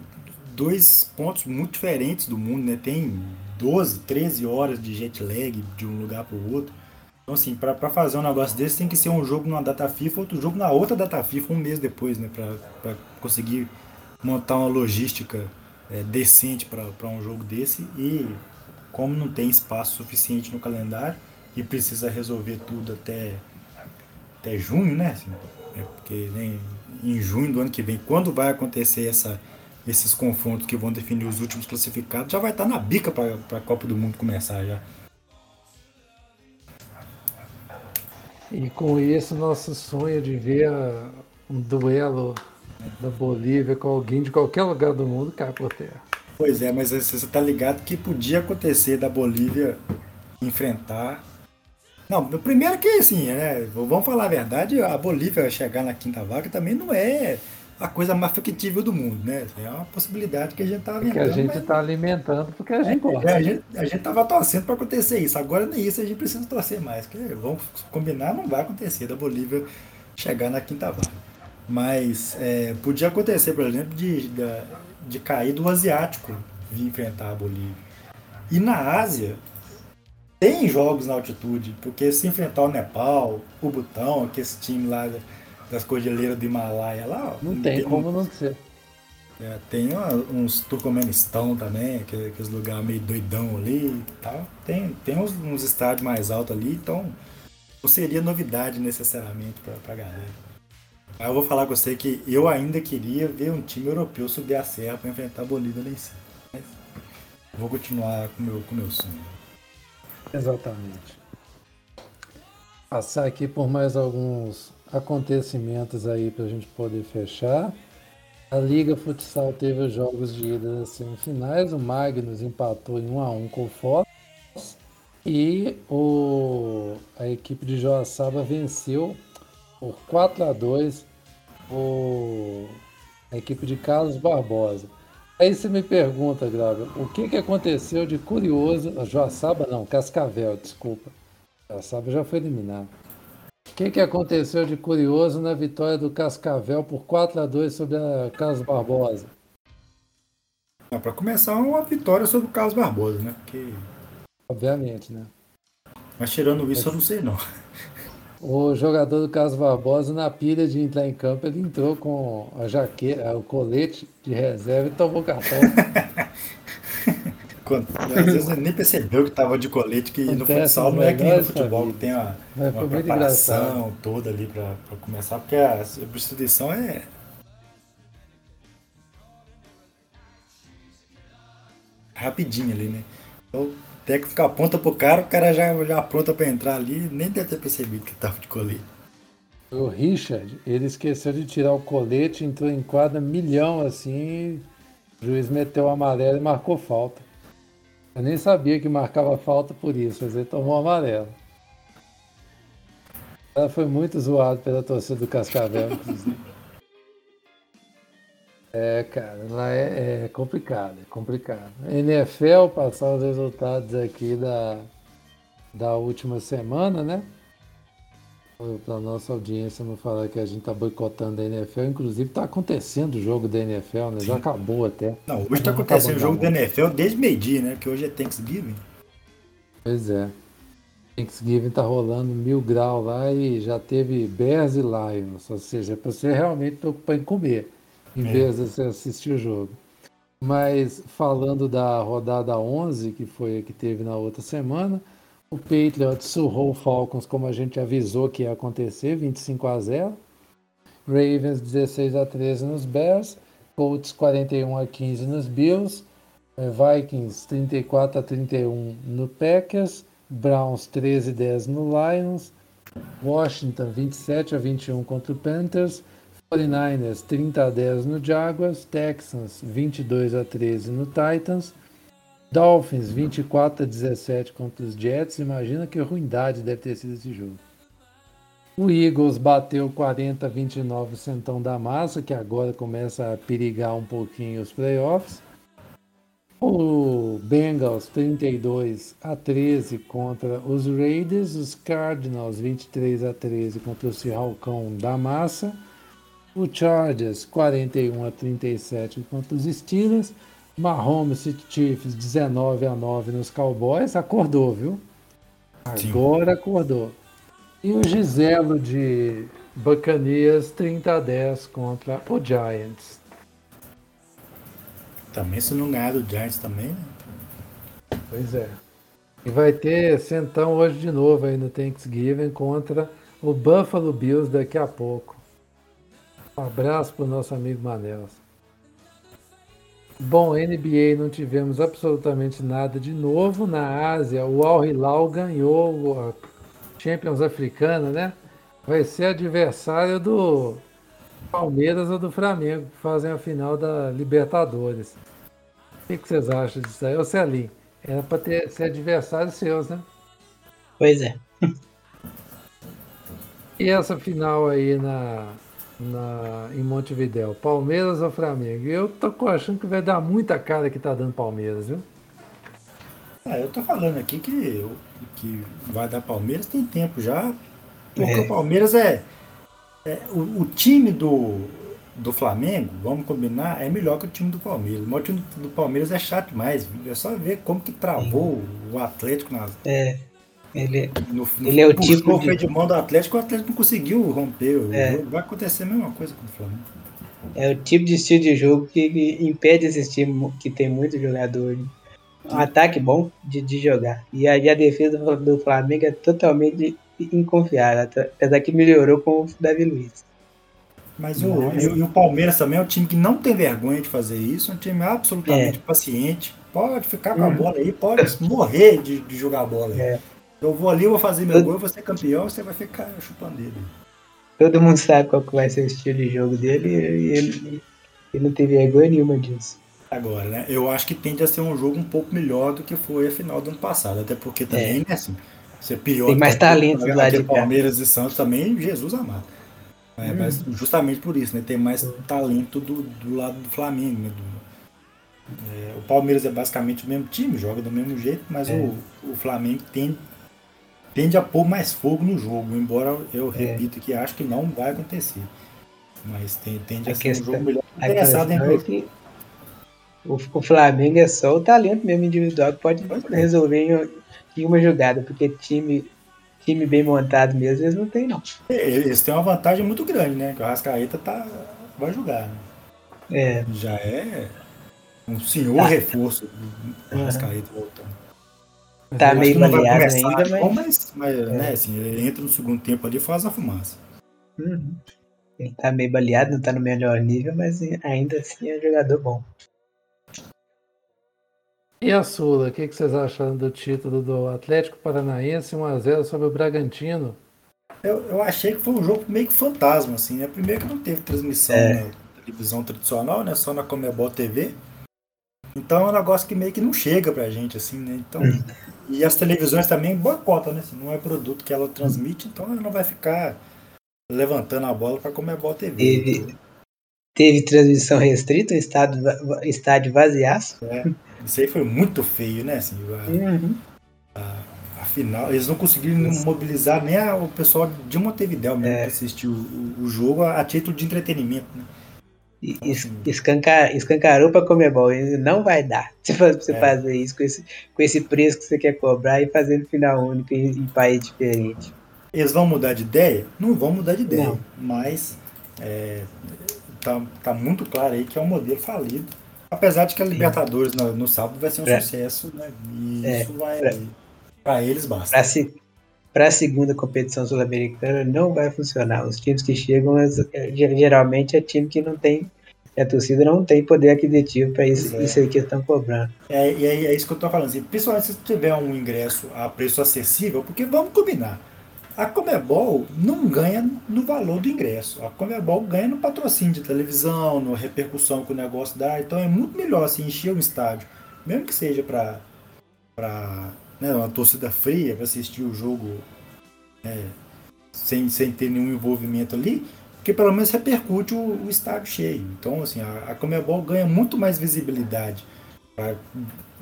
dois pontos muito diferentes do mundo, né? Tem 12, 13 horas de jet lag de um lugar para o outro. Então, assim, para fazer um negócio desse tem que ser um jogo numa data FIFA, outro jogo na outra data FIFA, um mês depois, né? Para conseguir montar uma logística é, decente para um jogo desse. E como não tem espaço suficiente no calendário e precisa resolver tudo até até junho, né? Assim, é porque né, em junho do ano que vem, quando vai acontecer essa, esses confrontos que vão definir os últimos classificados, já vai estar na bica para a Copa do Mundo começar já. E com isso, nosso sonho de ver um duelo da Bolívia com alguém de qualquer lugar do mundo cai por terra. Pois é, mas você tá ligado que podia acontecer da Bolívia enfrentar. Não, primeiro que assim, né? Vamos falar a verdade, a Bolívia chegar na quinta vaga também não é a coisa mais factível do mundo, né? É uma possibilidade que a gente tá alimentando. Que a gente está mas... alimentando porque a gente é, gosta. É, a gente, a gente tava torcendo para acontecer isso. Agora nem isso a gente precisa torcer mais. Que vamos combinar, não vai acontecer da Bolívia chegar na quinta vaga. Mas é, podia acontecer, por exemplo, de, de, de cair do asiático vir enfrentar a Bolívia. E na Ásia, tem jogos na altitude, porque se enfrentar o Nepal, o Butão, que esse time lá das cordilheiras do Himalaia lá. Não tem, tem como não ser. É, tem uma, uns Turcomenistão também, que, aqueles lugares meio doidão ali e tal. Tem, tem uns, uns estádios mais altos ali, então não seria novidade necessariamente pra, pra galera. Mas eu vou falar com você que eu ainda queria ver um time europeu subir a serra para enfrentar a Bolívia lá em cima. Mas vou continuar com meu, o com meu sonho. Exatamente. Passar aqui por mais alguns acontecimentos aí para a gente poder fechar. A Liga Futsal teve os jogos de ida das semifinais. O Magnus empatou em 1 a 1 com o Foz. E o, a equipe de Joaçaba venceu por 4 a 2 o, a equipe de Carlos Barbosa. Aí você me pergunta, Grava, o que, que aconteceu de curioso. Joaçaba não, Cascavel, desculpa. Joaçaba já foi eliminado. O que, que aconteceu de curioso na vitória do Cascavel por 4 a 2 sobre a Carlos Barbosa? Para começar, uma vitória sobre o Carlos Barbosa, né? Porque... Obviamente, né? Mas tirando isso, eu não sei não. O jogador do Carlos Barbosa, na pilha de entrar em campo, ele entrou com a jaqueta, o colete de reserva e tomou cartão. Às vezes nem percebeu que estava de colete, que Acontece, no futsal não é que no futebol, que tem uma, uma preparação toda ali para começar, porque a substituição é. rapidinho ali, né? Então, técnico aponta pro cara, o cara já, já apronta para entrar ali, nem deve ter percebido que estava de colete. O Richard, ele esqueceu de tirar o colete, entrou em quadra milhão assim, o juiz meteu amarelo e marcou falta. Eu nem sabia que marcava falta por isso, mas ele tomou amarelo. Ela foi muito zoado pela torcida do Cascavel. É, cara, lá é, é, complicado, é complicado. NFL, passar os resultados aqui da, da última semana, né? para nossa audiência não falar que a gente está boicotando a NFL, inclusive está acontecendo o jogo da NFL, né? Já acabou até. Não, hoje está acontecendo o jogo da NFL desde meio-dia, né? Que hoje é Thanksgiving. Pois é. Thanksgiving tá rolando mil graus lá e já teve Bears e Lions, ou seja, é para você realmente preocupar em comer, em é. vez de você assistir o jogo. Mas falando da rodada 11, que foi a que teve na outra semana, o Patriots surrou o Falcons como a gente avisou que ia acontecer, 25 a 0. Ravens 16 a 13 nos Bears, Colts 41 a 15 nos Bills, eh, Vikings 34 a 31 no Packers, Browns 13 a 10 no Lions, Washington 27 a 21 contra o Panthers, 49ers 30 a 10 no Jaguars, Texans 22 a 13 no Titans, Dolphins 24 a 17 contra os Jets. Imagina que ruindade deve ter sido esse jogo. O Eagles bateu 40 a 29 o Centão da Massa, que agora começa a perigar um pouquinho os playoffs. O Bengals 32 a 13 contra os Raiders, os Cardinals 23 a 13 contra o Cirralcão da Massa, o Chargers 41 a 37 contra os Steelers Mahomes e Chiefs 19 a 9 nos Cowboys, acordou, viu? Agora Sim. acordou. E o Giselo de Bacanias 30 a 10 contra o Giants. Também se não ganhar do Giants também, né? Pois é. E vai ter centão hoje de novo aí no Thanksgiving contra o Buffalo Bills daqui a pouco. Um abraço pro nosso amigo Manel. Bom, NBA não tivemos absolutamente nada de novo. Na Ásia, o Al Hilal ganhou a Champions Africana, né? Vai ser adversário do Palmeiras ou do Flamengo, que fazem a final da Libertadores. que, que vocês acham disso aí? Ô Celinho, era pra ter, ser adversários seus, né? Pois é. E essa final aí na, na, em Montevidéu, Palmeiras ou Flamengo? Eu tô achando que vai dar muita cara que tá dando Palmeiras, viu? Ah, eu tô falando aqui que, que vai dar Palmeiras tem tempo já. Porque É. o Palmeiras é. é o, o time do, do Flamengo, vamos combinar, é melhor que o time do Palmeiras. Mas o time do, do Palmeiras é chato demais. É só ver como que travou o Atlético na, É. Ele, no, Ele é o tipo o de- de mão do Atlético, o Atlético não conseguiu romper É. Vai acontecer a mesma coisa com o Flamengo. é o tipo de estilo de jogo que, impede esses times que tem muito jogador. Um ataque bom de, de jogar. E aí a defesa do, do Flamengo é totalmente inconfiável. Apesar que melhorou com o Davi Luiz. Mas o, Mas- e, o- e o Palmeiras também é um time que não tem vergonha de fazer isso, é um time absolutamente paciente. Pode ficar com a Uhum. bola aí, pode morrer de, de jogar a bola. aí. É. Eu vou ali, vou fazer meu Eu- gol, vou ser campeão, você vai ficar chupando ele. Todo mundo sabe qual que vai ser o estilo de jogo dele e ele, ele não tem vergonha nenhuma disso. Agora, né? Eu acho que tende a ser um jogo um pouco melhor do que foi a final do ano passado. Até porque também, né, assim, ser pior. É. Tem mais talento do lado de cá. Palmeiras e Santos também, Jesus amado. É, Mas Uhum. justamente por isso, né? Tem mais talento do, do lado do Flamengo, né? do- é, o Palmeiras é basicamente o mesmo time, joga do mesmo jeito, mas É. o, o Flamengo tende, tende a pôr mais fogo no jogo, embora eu É. repito que acho que não vai acontecer. Mas tem- tende a, A ser questão- um jogo melhor. Interessado em é que o, o Flamengo é só o talento mesmo individual que pode é. resolver em, em uma jogada, porque time, time bem montado mesmo eles não tem não. É, Eles têm uma vantagem muito grande, né? Que o Rascaeta tá, vai jogar. Né? É, Já é um senhor Tá. reforço do Uhum. Rascaeta voltando. Tá meio baleado ainda, bom, mas mas, mas, né, assim, ele entra no segundo tempo ali e faz a fumaça. Uhum. ele tá meio baleado, não tá no melhor nível, mas ainda assim é um jogador bom. E a Sula, o que, que vocês acharam do título do Atlético Paranaense 1x0 sobre o Bragantino? Eu, eu achei que foi um jogo meio que fantasma, assim, né? Primeiro que não teve transmissão É. na televisão tradicional, né? Só na Comebol TV. Então é um negócio que meio que não chega pra gente, assim, né? Então, e as televisões também boicotam, né? Assim, não é produto que ela transmite, então ela não vai ficar levantando a bola pra Comebol TV. Teve, teve transmissão restrita, um estádio, estádio vaziaço. Isso aí foi muito feio, né? Assim, a- Uhum. Afinal, eles não conseguiram mobilizar nem a- o pessoal de Montevidéu mesmo É. que assistiu o, o jogo a, a título de entretenimento. Né? E es- escanca- escancarou para Comebol. Não vai dar fa- você É. fazer isso com esse, com esse preço que você quer cobrar e fazendo final único em, em país diferente. Eles vão mudar de ideia? Não vão mudar de ideia, Não. mas é, tá, tá muito claro aí que é um modelo falido. Apesar de que a Libertadores no, no sábado vai ser um Pra- sucesso, né? E É, isso vai. pra- Pra eles basta. Para se, a segunda competição sul-americana não vai funcionar. Os times que chegam é- é- geralmente é time que não tem. A torcida não tem poder aquisitivo para isso, é. isso aí que eles estão cobrando. É, e aí é isso que eu tô falando. Assim, principalmente se tiver um ingresso a preço acessível, porque vamos combinar. A Comebol não ganha no valor do ingresso. A Comebol ganha no patrocínio de televisão, na repercussão que o negócio dá. Então é muito melhor assim, encher um estádio, mesmo que seja para né, uma torcida fria, para assistir o jogo é, sem, sem ter nenhum envolvimento ali, porque pelo menos repercute o, o estádio cheio. Então, assim, a, a Comebol ganha muito mais visibilidade para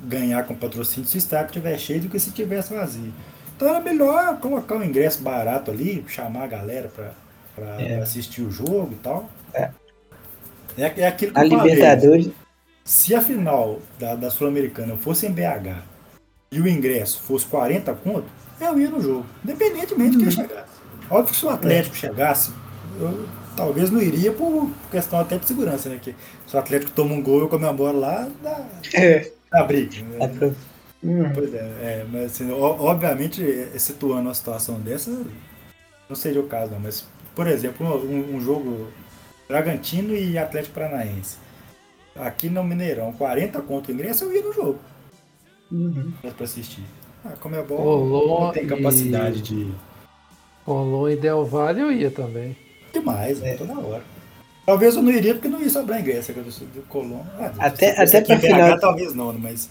ganhar com patrocínio se o estádio estiver cheio do que se tivesse vazio. Então era melhor colocar um ingresso barato ali, chamar a galera para É. assistir o jogo e tal. É. É, é aquilo que A eu falei. Libertadores, Se a final da, da Sul-Americana fosse em BH e o ingresso fosse 40 conto, eu ia no jogo, independentemente de quem chegasse. Óbvio que se o Atlético chegasse, eu talvez não iria por questão até de segurança, né? Que se o Atlético toma um gol e eu comemoro lá, dá, é, dá briga. né? Hum, Pois é, é, mas assim, obviamente, situando uma situação dessa, não seria o caso, não. Mas, por exemplo, um, um jogo Bragantino e Atlético Paranaense. Aqui no Mineirão, 40 conto o ingresso, eu ia no jogo uhum. pra assistir. Ah, como é bom, não tem e- capacidade de. Com Lon e Del Valle eu ia também. Demais, É. toda hora. Talvez eu não iria porque não ia sobrar ingresso, a torcida do Colón. Ah, até até para final. Talvez não, né, mas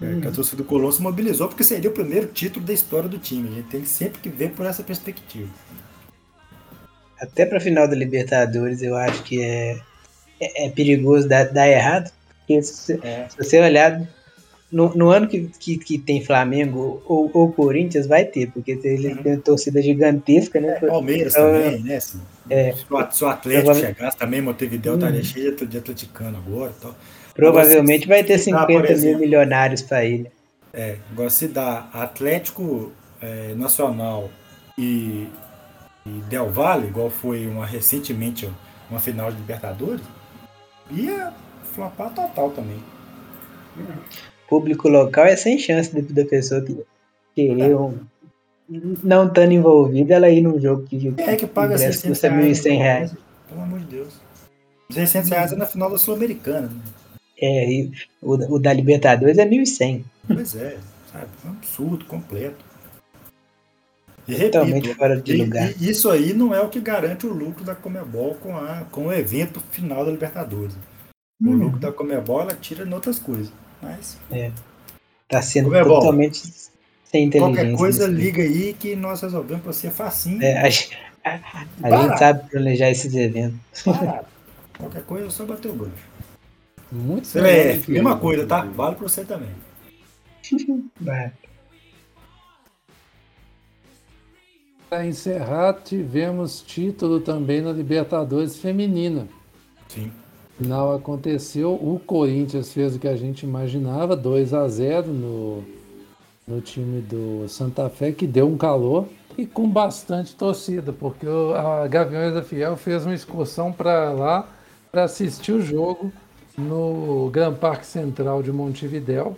uhum. a torcida do Colón se mobilizou porque seria o primeiro título da história do time. A gente tem sempre que ver por essa perspectiva. Até para final da Libertadores, eu acho que é, é, é perigoso dar, dar errado. Porque se, é. se você olhar no, no ano que, que, que, tem Flamengo ou, ou Corinthians, vai ter, porque ele uhum. tem uma torcida gigantesca, né? É, Palmeiras então, também, né? Assim, é, se, o, Atlético chegasse também, Montevideo hum. estaria cheio de atleticano agora tal. Provavelmente vai ter 50 mil milionários para ele. É, agora se dá Atlético é, Nacional e, e, Del Valle, igual foi uma recentemente uma final de Libertadores, ia flopar total também. Público local é sem chance da pessoa que querer um, não estando envolvida, ela ir num jogo que, é, que paga 600 reais, reais. Pelo amor de Deus. 600 reais é na final da Sul-Americana. Né? É, e o, o, da Libertadores é 1.100. Pois é, sabe? É um absurdo completo. E Totalmente repito, fora de e, lugar. E isso aí não é o que garante o lucro da Comebol com, a, com o evento final da Libertadores. O hum. lucro da Comebol ela tira em outras coisas. Mas. É. Tá sendo Comebol, totalmente. Qualquer coisa, liga aí que nós resolvemos pra você facinho. É, a, a, a gente sabe planejar esses eventos. Qualquer coisa é só bater o gancho. Muito é, mesma coisa, tá? Vale pra você também. Para encerrar, tivemos título também na Libertadores Feminina. Sim. Final aconteceu, o Corinthians fez o que a gente imaginava, 2 a 0 no, no time do Santa Fé, que deu um calor e com bastante torcida, porque a Gaviões da Fiel fez uma excursão para lá para assistir o jogo no Gran Parque Central de Montevidéu.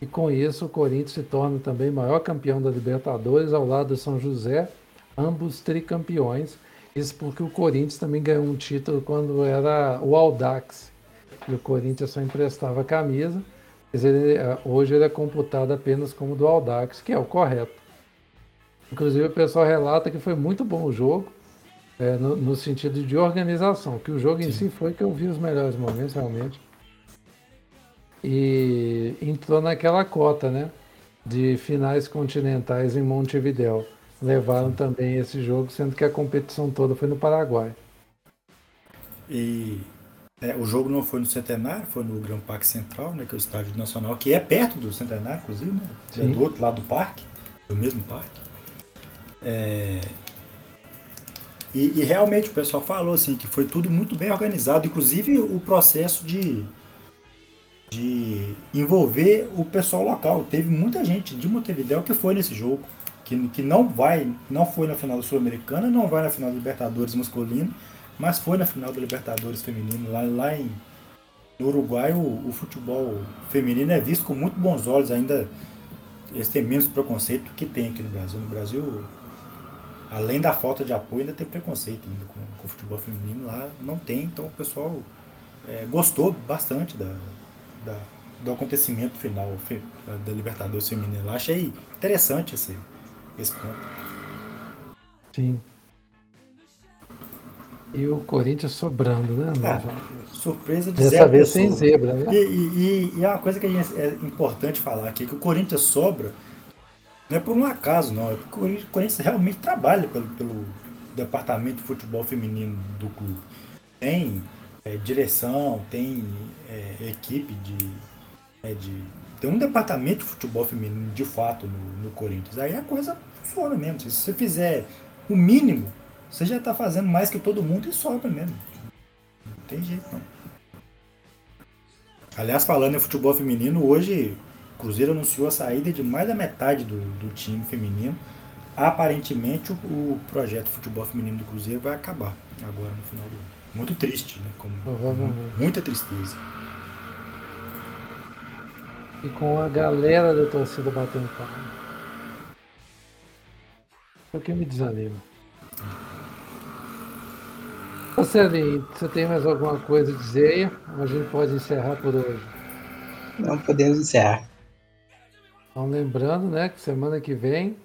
E com isso o Corinthians se torna também maior campeão da Libertadores ao lado do São José, ambos tricampeões. Isso porque o Corinthians também ganhou um título quando era o Aldax. E o Corinthians só emprestava a camisa ele, é, hoje ele é computado apenas como do Audax, que é o correto. Inclusive o pessoal relata que foi muito bom o jogo, é, no, no, sentido de organização, que o jogo Sim. em si foi que eu vi os melhores momentos realmente. E entrou naquela cota, né? De finais continentais em Montevideo. Levaram também esse jogo, sendo que a competição toda foi no Paraguai. E é, o jogo não foi no Centenário, foi no Gran Parque Central, né, que é o estádio nacional, que é perto do Centenário, inclusive, né? É do outro lado do parque, do mesmo parque. É... E, e, realmente o pessoal falou assim que foi tudo muito bem organizado, inclusive o processo de, de envolver o pessoal local. Teve muita gente de Montevideo que foi nesse jogo, que, que não vai, não foi na final da Sul-Americana, não vai na final da Libertadores masculino mas foi na final da Libertadores feminino. Lá, lá em, no Uruguai, o, o, futebol feminino é visto com muito bons olhos. Ainda eles têm menos preconceito que tem aqui no Brasil. No Brasil, além da falta de apoio, ainda tem preconceito ainda com, com o futebol feminino. Lá não tem, então o pessoal é, gostou bastante da, da, do acontecimento final da Libertadores feminina. Lá achei interessante esse, esse ponto. Sim. E o Corinthians sobrando, né? É, surpresa de Dessa vez sem zebra, né? E, e, e, é uma coisa que é importante falar aqui, que o Corinthians sobra não é por um acaso, não. É porque o Corinthians realmente trabalha pelo, pelo departamento de futebol feminino do clube. Tem é, direção, tem é, equipe de, é, de. Tem um departamento de futebol feminino de fato no, no Corinthians. Aí a coisa funciona mesmo. Se você fizer o mínimo você já está fazendo mais que todo mundo e sobra mesmo. Não tem jeito não. Aliás, falando em futebol feminino, hoje o Cruzeiro anunciou a saída de mais da metade do, do time feminino. Aparentemente o, o projeto futebol feminino do Cruzeiro vai acabar agora no final do ano. Muito triste, né? Como, muita tristeza. E com a galera da torcida batendo palma. É o que me desanima. Marcelinho, você tem mais alguma coisa a dizer? A gente pode encerrar por hoje. Não podemos encerrar. Então lembrando, né, que semana que vem,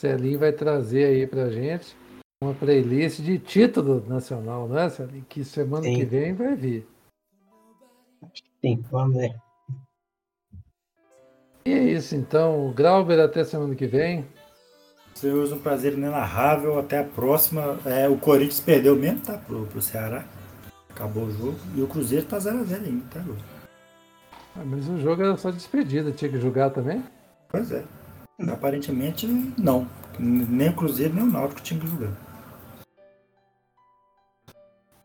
Celinho vai trazer aí pra gente uma playlist de título nacional, não é, Sally? Que semana Sim. que vem vai vir. Sim, vamos ver. E é isso então. Grauber, até semana que vem. Senhores, um prazer inenarrável. Até a próxima. É, o Corinthians perdeu mesmo, tá? Pro, pro Ceará. Acabou o jogo. E o Cruzeiro tá 0x0 ainda, tá? Ah, mas o jogo era só despedida, tinha que jogar também? Pois é. Aparentemente, não. Nem o Cruzeiro, nem o Náutico tinha que jogar.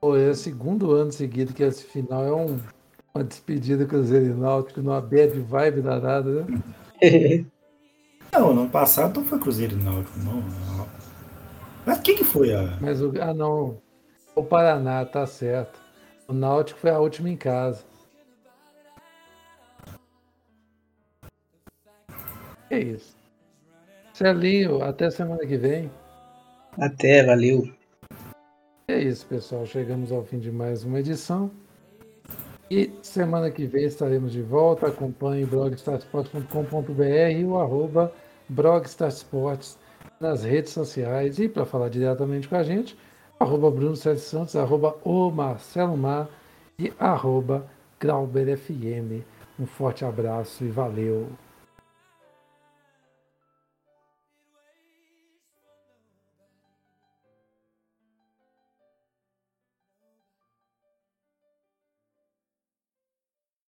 Pô, é o segundo ano seguido que esse final é um, uma despedida Cruzeiro e Náutico numa bad vibe danada, né? Não, no ano passado não foi Cruzeiro e Náutico, não. não. Mas o que que foi a... Mas o. Ah, não. O Paraná, tá certo. O Náutico foi a última em casa. É isso. Celinho, até semana que vem. Até, valeu. É isso, pessoal. Chegamos ao fim de mais uma edição. E semana que vem estaremos de volta. Acompanhe blogstarsports.com.br e o arroba blogstarsports nas redes sociais. E para falar diretamente com a gente, arroba Bruno Sérgio Santos, arroba o Marcelo Mar e arroba Grauber FM. Um forte abraço e valeu!